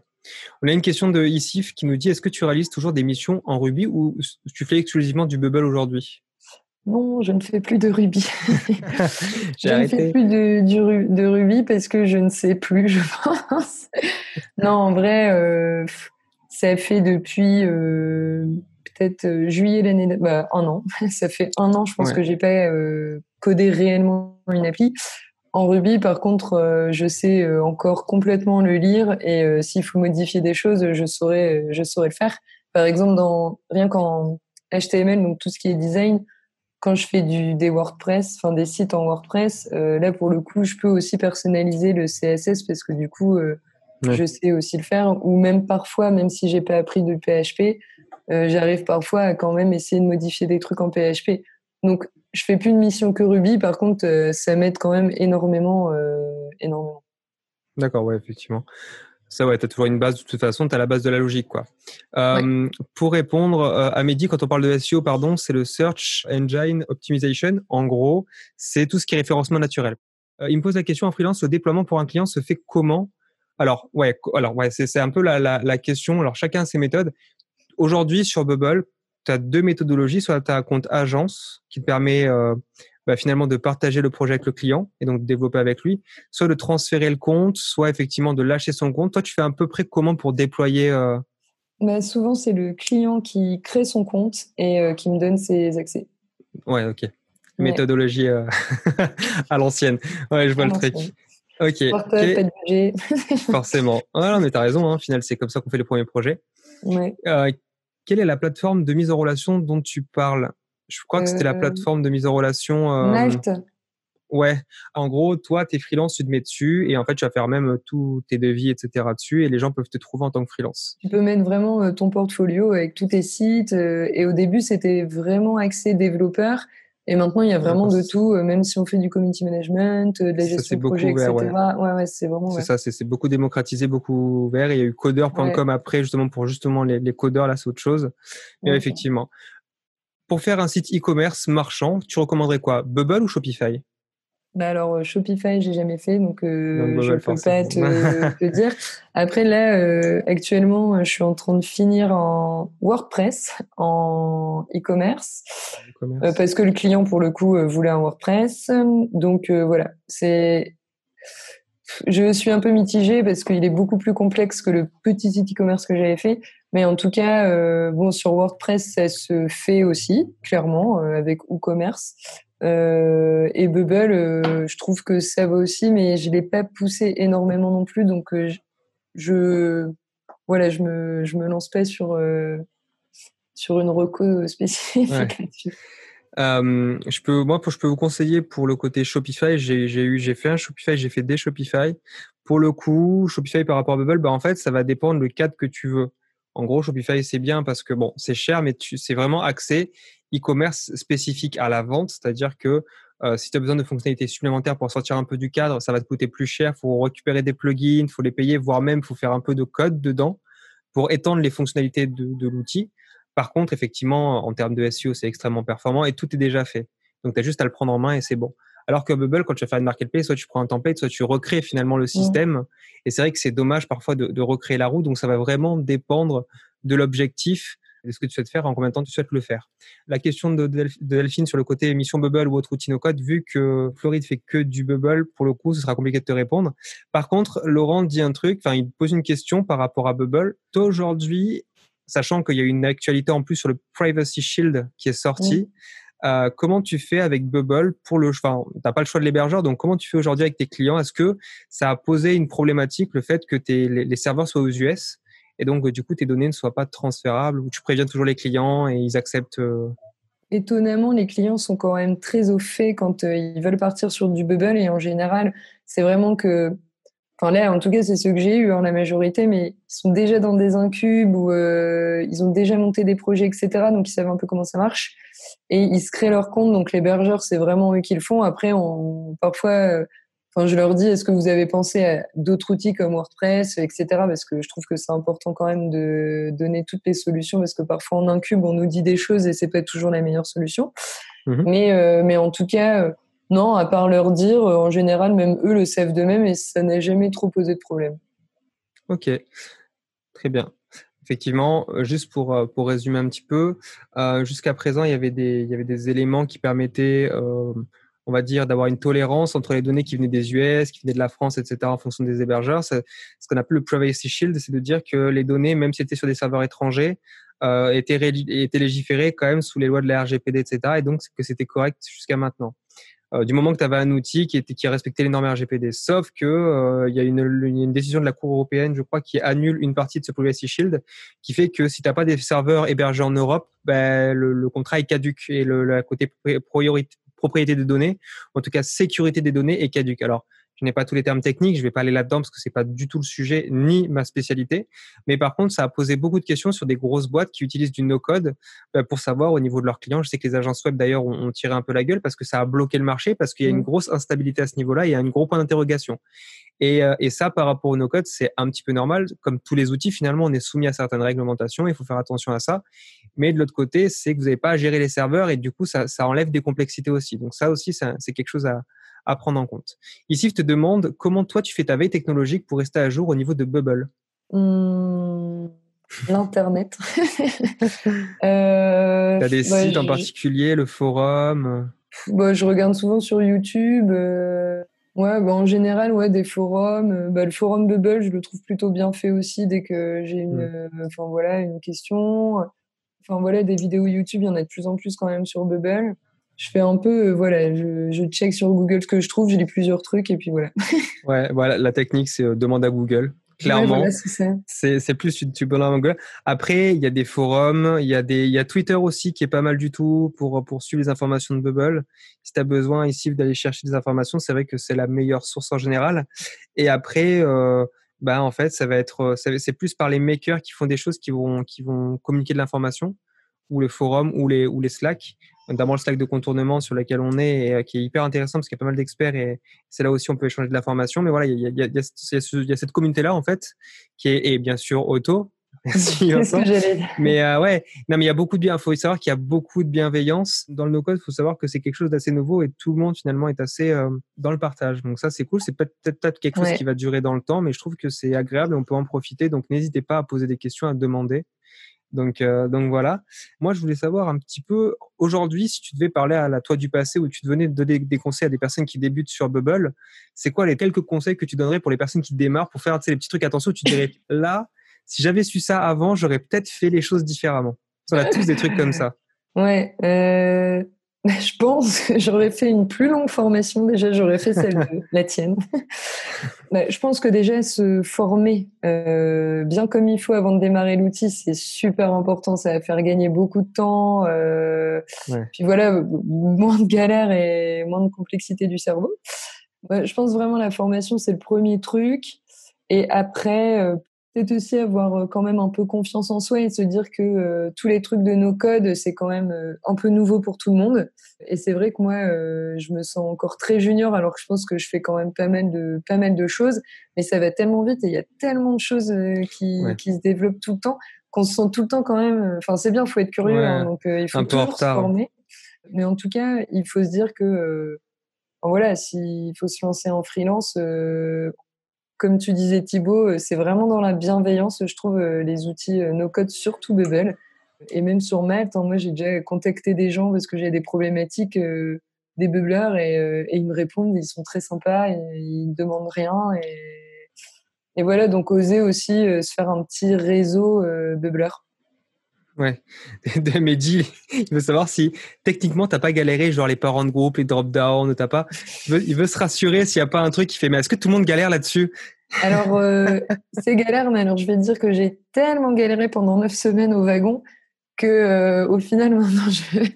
On a une question de Isif qui nous dit est-ce que tu réalises toujours des missions en Ruby ou tu fais exclusivement du Bubble aujourd'hui? Non, je ne fais plus de Ruby. je ne fais plus de, de, Ruby parce que je ne sais plus, je pense. non, en vrai, euh, ça fait depuis euh, euh, juillet l'année, bah, un an. ça fait un an, je pense que j'ai pas euh, codé réellement une appli. En Ruby, par contre, je sais encore complètement le lire et s'il faut modifier des choses, je saurais, je saurais le faire. Par exemple, dans rien qu'en HTML, donc tout ce qui est design, quand je fais du, des WordPress, enfin des sites en WordPress, là pour le coup, je peux aussi personnaliser le CSS parce que du coup, je sais aussi le faire. Ou même parfois, même si j'ai pas appris de PHP, euh, j'arrive parfois à quand même essayer de modifier des trucs en PHP. Donc, je fais plus de mission que Ruby. Par contre, euh, ça m'aide quand même énormément, euh, énormément. D'accord, ouais, effectivement. Ça, ouais, tu as toujours une base, de toute façon, tu as la base de la logique. Quoi. Pour répondre à Mehdi, quand on parle de SEO, pardon, c'est le Search Engine Optimization. En gros, c'est tout ce qui est référencement naturel. il me pose la question en freelance, le déploiement pour un client se fait comment? Alors, ouais, alors ouais, c'est un peu la, la, question. Alors, chacun a ses méthodes. Aujourd'hui, sur Bubble, tu as deux méthodologies. Soit tu as un compte agence qui te permet euh, bah, finalement de partager le projet avec le client et donc de développer avec lui, soit de transférer le compte, soit effectivement de lâcher son compte. Toi, tu fais à peu près comment pour déployer euh... bah, Souvent, c'est le client qui crée son compte et euh, qui me donne ses accès. Ouais, ok. Méthodologie euh, à l'ancienne. Ouais, je vois le truc. Ok. Forcément. Ah, mais tu as raison, hein, au final, c'est comme ça qu'on fait les premiers projets. Euh, quelle est la plateforme de mise en relation dont tu parles? Je crois que c'était la euh, plateforme de mise en relation. Euh... Malte. Ouais. En gros, toi, tu es freelance, tu te mets dessus et en fait, tu vas faire même tous tes devis, etc. dessus et les gens peuvent te trouver en tant que freelance. Tu peux mettre vraiment euh, ton portfolio avec tous tes sites. Et au début, c'était vraiment axé développeur. Et maintenant, il y a vraiment de tout, euh, même si on fait du community management, euh, de la gestion de projet, etc. Ouais, ouais, c'est vraiment. C'est ça, c'est beaucoup démocratisé, beaucoup ouvert. Il y a eu codeur.com après, justement, pour justement les, les codeurs, là, c'est autre chose. Mais effectivement. Pour faire un site e-commerce marchand, tu recommanderais quoi? Bubble ou Shopify? Bah alors euh, Shopify, j'ai jamais fait, donc euh, je ne peux pas te, dire. Après là, euh, actuellement, je suis en train de finir en WordPress, en e-commerce, parce que le client pour le coup voulait un WordPress. Donc voilà, c'est. Je suis un peu mitigée parce qu'il est beaucoup plus complexe que le petit site e-commerce que j'avais fait. Mais en tout cas, bon, sur WordPress, ça se fait aussi, clairement, avec WooCommerce. Euh, et Bubble, euh, je trouve que ça va aussi, mais je l'ai pas poussé énormément non plus, donc euh, je, voilà, je me, je me lance pas sur sur une reco spécifique je peux, moi, je peux vous conseiller pour le côté Shopify. J'ai, j'ai eu, j'ai fait un Shopify, j'ai fait des Shopify. Pour le coup, Shopify par rapport à Bubble, bah en fait, ça va dépendre le cadre que tu veux. En gros, Shopify c'est bien parce que bon, c'est cher, mais c'est vraiment axé e-commerce spécifique à la vente, c'est-à-dire que euh, si tu as besoin de fonctionnalités supplémentaires pour sortir un peu du cadre, ça va te coûter plus cher. Il faut récupérer des plugins, il faut les payer, voire même il faut faire un peu de code dedans pour étendre les fonctionnalités de, l'outil. Par contre, effectivement, en termes de SEO, c'est extrêmement performant et tout est déjà fait. Donc, tu as juste à le prendre en main et c'est bon. Alors que Bubble, quand tu vas faire une marketplace, soit tu prends un template, soit tu recrées finalement le mmh. système. Et c'est vrai que c'est dommage parfois de, de, recréer la roue. Donc, ça va vraiment dépendre de l'objectif de ce que tu souhaites faire, en combien de temps tu souhaites le faire. La question de, Delphine sur le côté émission Bubble ou autre outil no code, vu que Floride fait que du Bubble, pour le coup, ce sera compliqué de te répondre. Par contre, Laurent dit un truc, enfin, il pose une question par rapport à Bubble. Aujourd'hui, sachant qu'il y a une actualité en plus sur le Privacy Shield qui est sorti, Euh, comment tu fais avec Bubble pour le enfin, t'as pas le choix de l'hébergeur, donc comment tu fais aujourd'hui avec tes clients? Est-ce que ça a posé une problématique le fait que les, serveurs soient aux US et donc du coup tes données ne soient pas transférables ou tu préviens toujours les clients et ils acceptent euh? Étonnamment, les clients sont quand même très au fait quand euh, ils veulent partir sur du Bubble et en général, c'est vraiment que Enfin là, en tout cas, c'est ceux que j'ai eu, en la majorité, mais ils sont déjà dans des incubes ou euh, ils ont déjà monté des projets, etc. Donc ils savent un peu comment ça marche et ils se créent leur compte. Donc l'hébergeur, c'est vraiment eux qui le font. Après, on, parfois, euh, enfin, je leur dis, est-ce que vous avez pensé à d'autres outils comme WordPress, etc. Parce que je trouve que c'est important quand même de donner toutes les solutions parce que parfois en incube, on nous dit des choses et c'est pas toujours la meilleure solution. Mmh mais, euh, mais en tout cas, non, à part leur dire, euh, en général, même eux le savent d'eux-mêmes et ça n'a jamais trop posé de problème. Ok, très bien. Effectivement, euh, juste pour, euh, pour résumer un petit peu, jusqu'à présent, il y, avait des, y avait des éléments qui permettaient, on va dire, d'avoir une tolérance entre les données qui venaient des US, qui venaient de la France, etc., en fonction des hébergeurs. ce qu'on appelle le Privacy Shield, c'est de dire que les données, même si c'était sur des serveurs étrangers, étaient, étaient légiférées quand même sous les lois de la RGPD, etc., et donc que c'était correct jusqu'à maintenant. Euh, du moment que tu avais un outil qui, était, qui respectait les normes RGPD. Sauf que euh, il y a une, une, décision de la Cour européenne, je crois, qui annule une partie de ce Privacy Shield, qui fait que si tu n'as pas des serveurs hébergés en Europe, ben, le, le contrat est caduque et le, le côté propriété des données, en tout cas sécurité des données, est caduque. Alors, je n'ai pas tous les termes techniques, je vais pas aller là-dedans parce que c'est pas du tout le sujet ni ma spécialité. Mais par contre, ça a posé beaucoup de questions sur des grosses boîtes qui utilisent du no-code bah, pour savoir au niveau de leurs clients. Je sais que les agences web d'ailleurs ont, tiré un peu la gueule parce que ça a bloqué le marché parce qu'il y a une mmh. grosse instabilité à ce niveau-là, il y a un gros point d'interrogation. Et, euh, et, ça, par rapport au no-code, c'est un petit peu normal. Comme tous les outils, finalement, on est soumis à certaines réglementations. Il faut faire attention à ça. Mais de l'autre côté, c'est que vous n'avez pas à gérer les serveurs et du coup, ça, ça enlève des complexités aussi. Donc ça aussi, c'est quelque chose à, à prendre en compte. Ici, je te demande comment toi tu fais ta veille technologique pour rester à jour au niveau de Bubble? Mmh, L'internet. euh, tu as des sites en particulier, le forum? Bah, Je regarde souvent sur YouTube. Euh, ouais, bah, en général, ouais, des forums. Euh, bah, le forum Bubble, je le trouve plutôt bien fait aussi dès que j'ai une, mmh. euh, voilà, une question. Enfin voilà, des vidéos YouTube, il y en a de plus en plus quand même sur Bubble je fais un peu, euh, voilà, je, je, check sur Google ce que je trouve, j'ai lu plusieurs trucs et puis voilà. ouais, voilà, la technique, c'est euh, demande à Google. Clairement, c'est plus tu, tu à Google. Après, il y a des forums, il y a des, il y a Twitter aussi qui est pas mal du tout pour pour suivre les informations de Bubble. Si tu as besoin ici d'aller chercher des informations, c'est vrai que c'est la meilleure source en général. Et après, euh, bah en fait, ça va être, c'est plus par les makers qui font des choses qui vont qui vont communiquer de l'information ou les forums ou les ou les Slack notamment le stack de contournement sur lequel on est et euh, qui est hyper intéressant parce qu'il y a pas mal d'experts et c'est là aussi on peut échanger de l'information. Mais voilà, il y a, il y a, il y a cette communauté-là en fait qui est et bien sûr auto. Merci. mais euh, ouais, non mais il y a beaucoup de bien. Il faut savoir qu'il y a beaucoup de bienveillance dans le no-code. Il faut savoir que c'est quelque chose d'assez nouveau et tout le monde finalement est assez euh, dans le partage. Donc ça c'est cool. C'est peut-être peut-être quelque chose qui va durer dans le temps, mais je trouve que c'est agréable et on peut en profiter. Donc n'hésitez pas à poser des questions, à demander. Donc, euh, donc voilà. Moi, je voulais savoir un petit peu aujourd'hui, si tu devais parler à la toi du passé ou tu devenais donner des conseils à des personnes qui débutent sur Bubble, c'est quoi les quelques conseils que tu donnerais pour les personnes qui démarrent pour faire les petits trucs? Attention Tu dirais là, si j'avais su ça avant, j'aurais peut-être fait les choses différemment. On a tous des trucs comme ça. Ouais. Euh, Je pense que j'aurais fait une plus longue formation. Déjà, j'aurais fait celle de la tienne. Je pense que déjà, se former euh, bien comme il faut avant de démarrer l'outil, c'est super important. Ça va faire gagner beaucoup de temps. Euh, Puis voilà, moins de galères et moins de complexité du cerveau. Je pense vraiment la formation, c'est le premier truc. Et après, euh, peut-être aussi avoir euh, quand même un peu confiance en soi et se dire que euh, tous les trucs de nos codes, c'est quand même euh, un peu nouveau pour tout le monde. Et c'est vrai que moi, je me sens encore très junior alors que je pense que je fais quand même pas mal de, pas mal de choses. Mais ça va tellement vite et il y a tellement de choses qui, qui se développent tout le temps qu'on se sent tout le temps quand même. Enfin, c'est bien, il faut être curieux, hein, donc il faut toujours se former. Mais en tout cas, il faut se dire que voilà, s'il faut se lancer en freelance, comme tu disais Thibaut, euh, c'est vraiment dans la bienveillance, je trouve, euh, les outils euh, no-code, surtout Bubble. Et même sur Malte, hein, moi j'ai déjà contacté des gens parce que j'ai des problématiques, des bubbleurs, et, ils me répondent, ils sont très sympas, ils ne demandent rien. Et, voilà, donc oser aussi se faire un petit réseau bubbleur. Ouais. De Mehdi, il veut savoir si techniquement t'as pas galéré, genre les parents de groupe, les drop-down, t'as pas. Il veut, il veut, se rassurer s'il n'y a pas un truc qui fait. Mais est-ce que tout le monde galère là-dessus? Alors euh, c'est galère, mais alors je vais te dire que j'ai tellement galéré pendant neuf semaines au wagon que euh, au final maintenant je, ouais.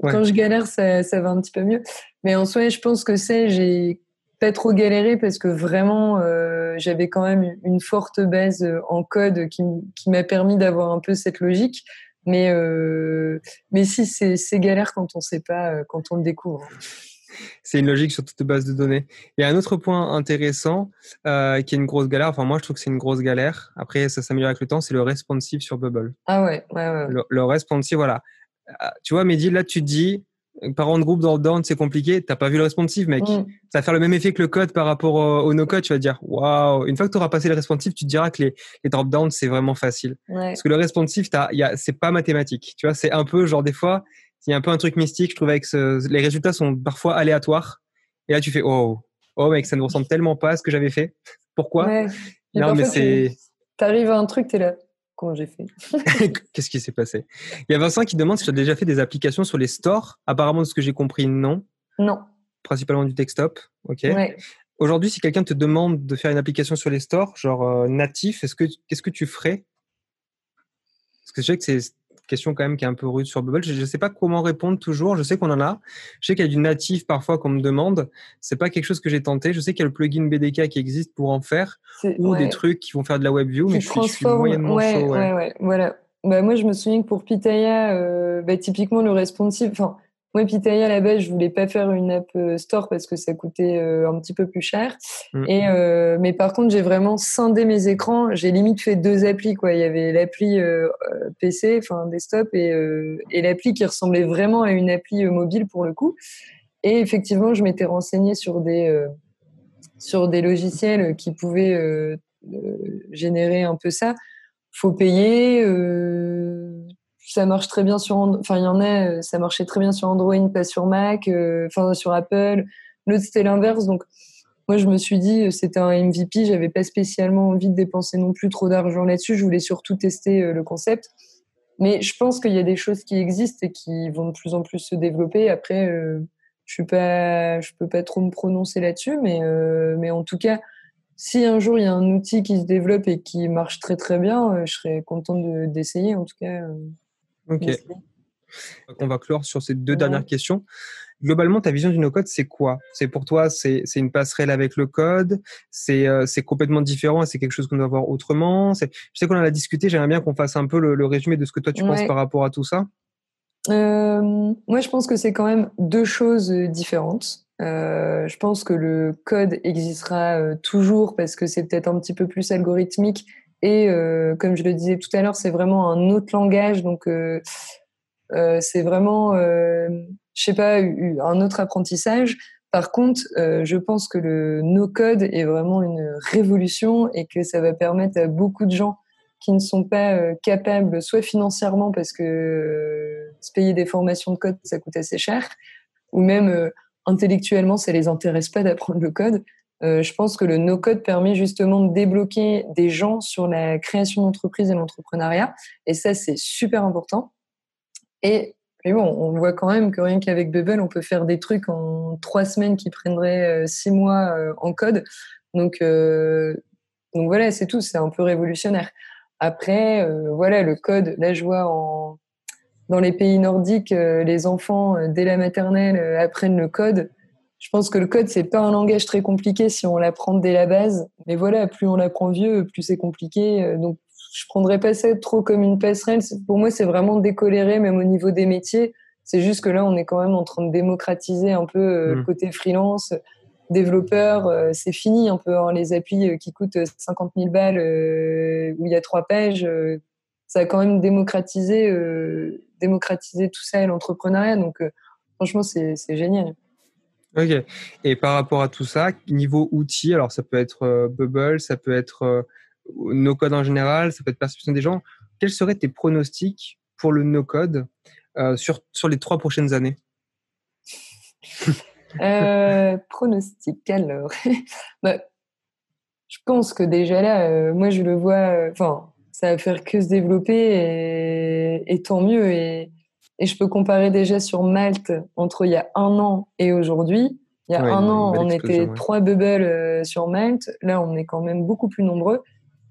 quand je galère ça, ça, va un petit peu mieux. Mais en soi, je pense que c'est j'ai pas trop galéré parce que vraiment euh, j'avais quand même une forte base euh, en code qui, qui m'a permis d'avoir un peu cette logique. Mais, euh, mais si, c'est galère quand on sait pas, quand on le découvre. C'est une logique sur toute base de données. A un autre point intéressant euh, qui est une grosse galère. Enfin, moi, je trouve que c'est une grosse galère. Après, ça s'améliore avec le temps. C'est le responsive sur Bubble. Ah ouais, ouais, ouais. Le, le responsive, voilà. Tu vois, Mehdi, là, tu te dis, parents de groupe dans le down, c'est compliqué. T'as pas vu le responsive, mec. Mm. Ça va faire le même effet que le code par rapport au, au no-code. Tu vas te dire, waouh. Une fois que tu auras passé le responsive, tu te diras que les, les drop-down, c'est vraiment facile. Ouais. Parce que le responsive, c'est pas mathématique. Tu vois, c'est un peu, genre, des fois, il y a un peu un truc mystique. Je trouve avec ce, les résultats sont parfois aléatoires. Et là, tu fais, oh, oh, mec, ça ne ressemble tellement pas à ce que j'avais fait. Pourquoi? Ouais. Non, mais c'est. T'arrives à un truc, t'es là comment j'ai fait. Qu'est-ce qui s'est passé? Il y a Vincent qui demande si tu as déjà fait des applications sur les stores. Apparemment, de ce que j'ai compris, non. Non. Principalement du desktop. OK. Ouais. Aujourd'hui, si quelqu'un te demande de faire une application sur les stores, genre euh, natif, est-ce que qu'est-ce que tu ferais? Parce que je sais que c'est question quand même qui est un peu rude sur Bubble. Je ne sais pas comment répondre toujours. Je sais qu'on en a. Je sais qu'il y a du natif parfois qu'on me demande. C'est pas quelque chose que j'ai tenté. Je sais qu'il y a le plugin BDK qui existe pour en faire ou ouais. des trucs qui vont faire de la WebView, mais je suis, je suis, moyennement ouais, chaud. Ouais. ouais, voilà. Bah, moi, je me souviens que pour Pitaya, euh, bah, typiquement le responsive, enfin, moi, Pitaya, à la base, je voulais pas faire une app store parce que ça coûtait euh, un petit peu plus cher. Mm. Et euh, mais par contre, j'ai vraiment scindé mes écrans. J'ai limite fait deux applis. Quoi. Il y avait l'appli euh, PC, enfin desktop, et, euh, et l'appli qui ressemblait vraiment à une appli euh, mobile pour le coup. Et effectivement, je m'étais renseignée sur des euh, sur des logiciels qui pouvaient euh, générer un peu ça. Faut payer ça marche très bien sur enfin il y en a ça marchait très bien sur Android pas sur Mac enfin euh, sur Apple. L'autre c'était l'inverse. Donc moi je me suis dit c'était un MVP j'avais pas spécialement envie de dépenser non plus trop d'argent là-dessus. Je voulais surtout tester euh, le concept. Mais je pense qu'il y a des choses qui existent et qui vont de plus en plus se développer. Après euh, je suis pas je peux pas trop me prononcer là-dessus. Mais euh, mais en tout cas si un jour il y a un outil qui se développe et qui marche très très bien, je serais contente d'essayer en tout cas. Ok. On va clore sur ces deux ouais. dernières questions. Globalement, ta vision du no-code, c'est quoi? C'est pour toi, c'est une passerelle avec le code? C'est euh, complètement différent et c'est quelque chose qu'on doit voir autrement? Je sais qu'on en a discuté, j'aimerais bien qu'on fasse un peu le, le, résumé de ce que toi tu ouais. penses par rapport à tout ça. Euh, moi, je pense que c'est quand même deux choses différentes. Euh, je pense que le code existera toujours parce que c'est peut-être un petit peu plus algorithmique et euh, comme je le disais tout à l'heure, c'est vraiment un autre langage, donc euh, euh, c'est vraiment, je sais pas, un autre apprentissage. Par contre, je pense que le no-code est vraiment une révolution et que ça va permettre à beaucoup de gens qui ne sont pas capables, soit financièrement parce que se payer des formations de code ça coûte assez cher, ou même intellectuellement ça les intéresse pas d'apprendre le code. Euh, je pense que le no-code permet justement de débloquer des gens sur la création d'entreprise et l'entrepreneuriat. Et ça, c'est super important. Et, et, bon, on voit quand même que rien qu'avec Bubble, on peut faire des trucs en trois semaines qui prendraient euh, six mois euh, en code. Donc, voilà, c'est tout. C'est un peu révolutionnaire. Après, voilà, le code, là, je vois dans les pays nordiques, les enfants, dès la maternelle, apprennent le code je pense que le code c'est pas un langage très compliqué si on l'apprend dès la base. Mais voilà plus on l'apprend vieux plus c'est compliqué. Donc je prendrais pas ça trop comme une passerelle. Pour moi c'est vraiment décoléré même au niveau des métiers. C'est juste que là on est quand même en train de démocratiser un peu euh, mmh. côté freelance développeur euh, c'est fini un peu hein, les applis qui coûtent 50 000 balles euh, où il y a trois pages ça a quand même démocratisé démocratisé tout ça et l'entrepreneuriat. Donc franchement c'est génial Ok. Et par rapport à tout ça, niveau outils, alors ça peut être euh, Bubble, ça peut être euh, no code en général, ça peut être perception des gens. Quels seraient tes pronostics pour le no code euh, sur, sur les trois prochaines années? Euh, Pronostic, alors. bah, je pense que déjà là, moi je le vois, enfin, ça va faire que se développer et, et tant mieux. Et, et, je peux comparer déjà sur Malte entre il y a un an et aujourd'hui. Il y a un an, on était trois bubbles sur Malte. Là, on est quand même beaucoup plus nombreux.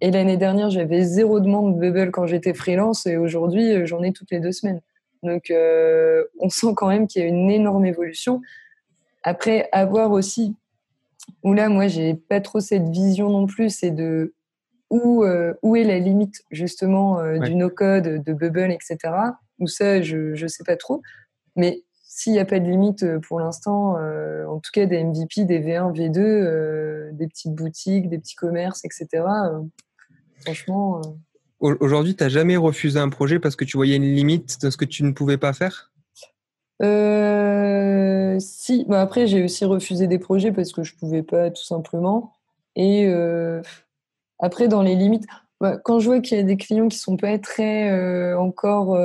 Et l'année dernière, j'avais zéro demande de bubble quand j'étais freelance et aujourd'hui, j'en ai toutes les deux semaines. Donc, euh, on sent quand même qu'il y a une énorme évolution. Après, avoir aussi, où là, moi, j'ai pas trop cette vision non plus, c'est de où, euh, où est la limite justement euh, du no-code, de Bubble, etc. Ou ça, je ne sais pas trop. Mais s'il n'y a pas de limite pour l'instant, en tout cas des MVP, des V1, V2, des petites boutiques, des petits commerces, etc., franchement. Aujourd'hui, tu n'as jamais refusé un projet parce que tu voyais une limite de ce que tu ne pouvais pas faire? Euh, Si. Bah, après, j'ai aussi refusé des projets parce que je ne pouvais pas, tout simplement. Et euh, après, dans les limites, quand je vois qu'il y a des clients qui ne sont pas très euh, encore.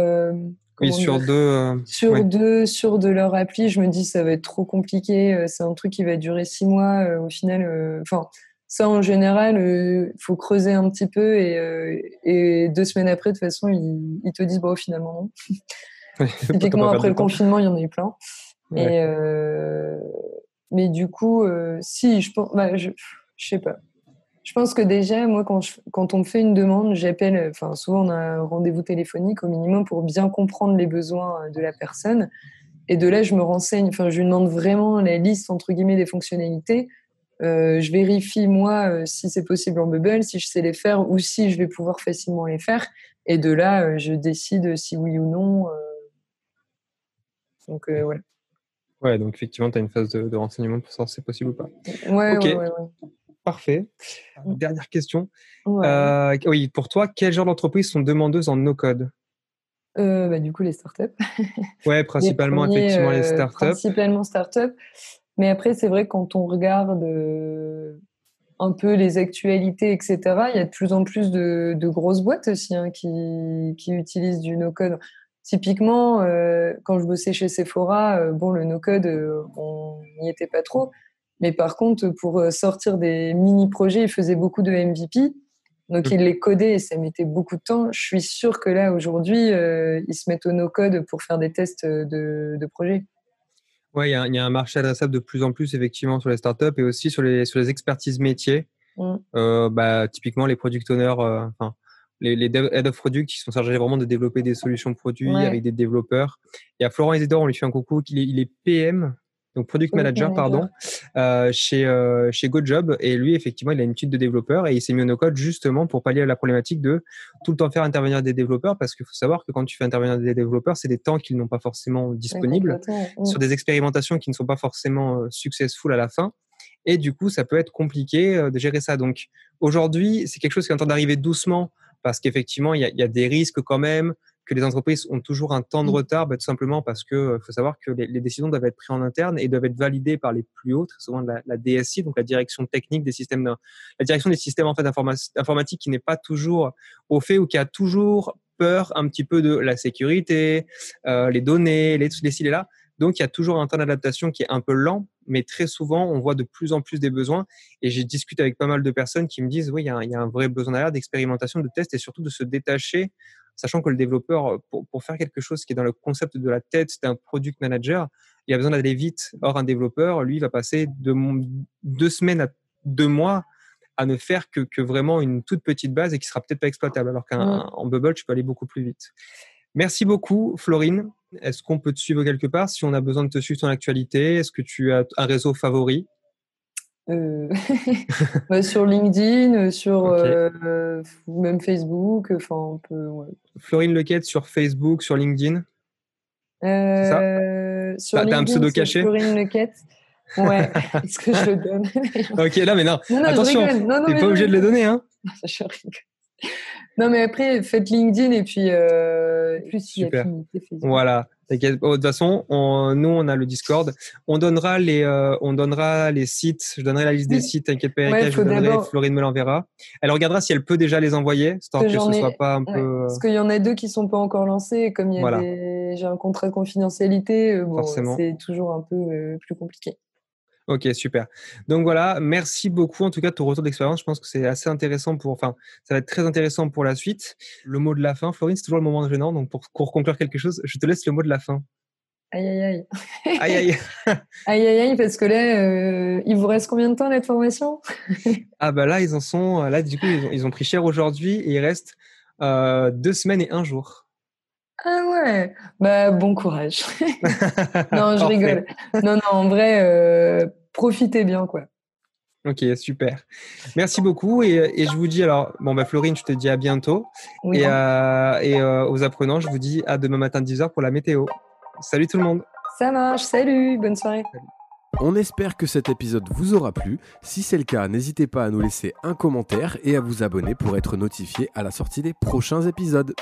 oui, sur deux. sur deux, sur de leur appli, je me dis ça va être trop compliqué. C'est un truc qui va durer six mois. au final, enfin ça, en général, il euh, faut creuser un petit peu et, euh, et, deux semaines après, de toute façon, ils, te disent, bon, finalement, non. Typiquement, après le confinement, il y en a eu plein. Et, euh, mais du coup, si, je pense, bah, je, je sais pas. Je pense que déjà, moi, quand, quand on me fait une demande, j'appelle, enfin, souvent on a un rendez-vous téléphonique au minimum pour bien comprendre les besoins de la personne. Et de là, je me renseigne, enfin, je lui demande vraiment la liste, entre guillemets, des fonctionnalités. Euh, je vérifie moi euh, si c'est possible en Bubble, si je sais les faire ou si je vais pouvoir facilement les faire. Et de là, euh, je décide si oui ou non. Donc voilà. Ouais, donc effectivement, tu as une phase de, renseignement pour savoir si c'est possible ou pas. Ouais, ouais, ouais, Parfait. Mm. Dernière question. oui, pour toi, quel genre d'entreprises sont demandeuses en no-code? Bah, Du coup, les startups. ouais, principalement, effectivement, les startups. Principalement startups. Mais après, c'est vrai, quand on regarde euh, un peu les actualités, etc., il y a de plus en plus de, grosses boîtes aussi hein, qui, qui, utilisent du no-code. Typiquement, euh, quand je bossais chez Sephora, euh, bon, le no-code, on n'y était pas trop. Mais par contre, pour sortir des mini-projets, ils faisaient beaucoup de MVP. Donc, ils les codaient et ça mettait beaucoup de temps. Je suis sûre que là, aujourd'hui, ils se mettent au no-code pour faire des tests de, de projets. Oui, il y, a un marché adressable de plus en plus effectivement sur les startups et aussi sur les, sur les expertises métiers. Mm. Euh, bah, typiquement, les product owners, euh, enfin, les, les head of product qui sont chargés vraiment de développer des solutions produits avec des développeurs. Il y a Florent Isidore, on lui fait un coucou, il est, il est PM donc product manager, pardon, euh, chez euh, chez GoJob. Et lui, effectivement, il a une étude de développeur et il s'est mis au no-code justement pour pallier à la problématique de tout le temps faire intervenir des développeurs parce qu'il faut savoir que quand tu fais intervenir des développeurs, c'est des temps qu'ils n'ont pas forcément disponibles sur des expérimentations qui ne sont pas forcément euh, successful à la fin. Et du coup, ça peut être compliqué de gérer ça. Donc aujourd'hui, c'est quelque chose qui est en train d'arriver doucement parce qu'effectivement, il y a des risques quand même que les entreprises ont toujours un temps de mmh. retard, bah, tout simplement parce que euh, faut savoir que les, décisions doivent être prises en interne et doivent être validées par les plus hauts, très souvent la, la, DSI, donc la direction technique des systèmes, la direction des systèmes en fait informatiques qui n'est pas toujours au fait ou qui a toujours peur un petit peu de la sécurité, euh, les données, les, les là. Donc, il y a toujours un temps d'adaptation qui est un peu lent, mais très souvent, on voit de plus en plus des besoins. Et j'ai discuté avec pas mal de personnes qui me disent, oui, il y a, il y a un vrai besoin derrière d'expérimentation, de test et surtout de se détacher sachant que le développeur, euh, pour, pour, faire quelque chose qui est dans le concept de la tête d'un product manager, il a besoin d'aller vite. Or, un développeur, lui, va passer de deux semaines à deux mois à ne faire que, que vraiment une toute petite base et qui sera peut-être pas exploitable, alors qu'en Bubble, tu peux aller beaucoup plus vite. Merci beaucoup, Florine. Est-ce qu'on peut te suivre quelque part? Si on a besoin de te suivre ton actualité Est-ce que tu as un réseau favori? Euh, sur LinkedIn, euh, sur euh, même Facebook, enfin on peut. Ouais. Florine Lequette sur Facebook, sur LinkedIn? Ça? Sur LinkedIn, un pseudo caché? Florine Lequette. Ouais, est-ce que je le donne Ok, là, mais non, non, attention, t'es pas obligé de le donner, hein Je rigole. Non, mais après, faites LinkedIn et puis euh, plus si Voilà. Oh, de toute façon, on, nous, on a le Discord. On donnera les, euh, on donnera les sites. Je donnerai la liste des sites. T'inquiète pas, je donnerai. Florine me l'enverra. Elle regardera si elle peut déjà les envoyer, histoire que, ce soit pas un peu. Euh, Parce qu'il y en a deux qui sont pas encore lancés. Comme il y a j'ai un contrat de confidentialité, bon, c'est toujours un peu plus compliqué. Ok, super. Donc voilà, merci beaucoup en tout cas de ton retour d'expérience. Je pense que c'est assez intéressant pour, enfin, ça va être très intéressant pour la suite. Le mot de la fin, Florine, c'est toujours le moment gênant. Donc pour, pour conclure quelque chose, je te laisse le mot de la fin. Aïe aïe aïe. Aïe aïe. aïe aïe aïe, parce que là, euh, il vous reste combien de temps cette formation? Ah bah là, ils en sont, là du coup, ils ont, ils ont pris cher aujourd'hui et il reste euh, deux semaines et un jour. Ah ouais, bah bon courage. non, je rigole. Non, non, en vrai, euh, profitez bien, quoi. Ok, super. Merci beaucoup. Et, et, je vous dis alors, bon, bah, Florine, je te dis à bientôt. Oui, et euh, et euh, aux apprenants, je vous dis à demain matin 10h pour la météo. Salut tout le monde. Ça marche, salut, bonne soirée. On espère que cet épisode vous aura plu. Si c'est le cas, n'hésitez pas à nous laisser un commentaire et à vous abonner pour être notifié à la sortie des prochains épisodes.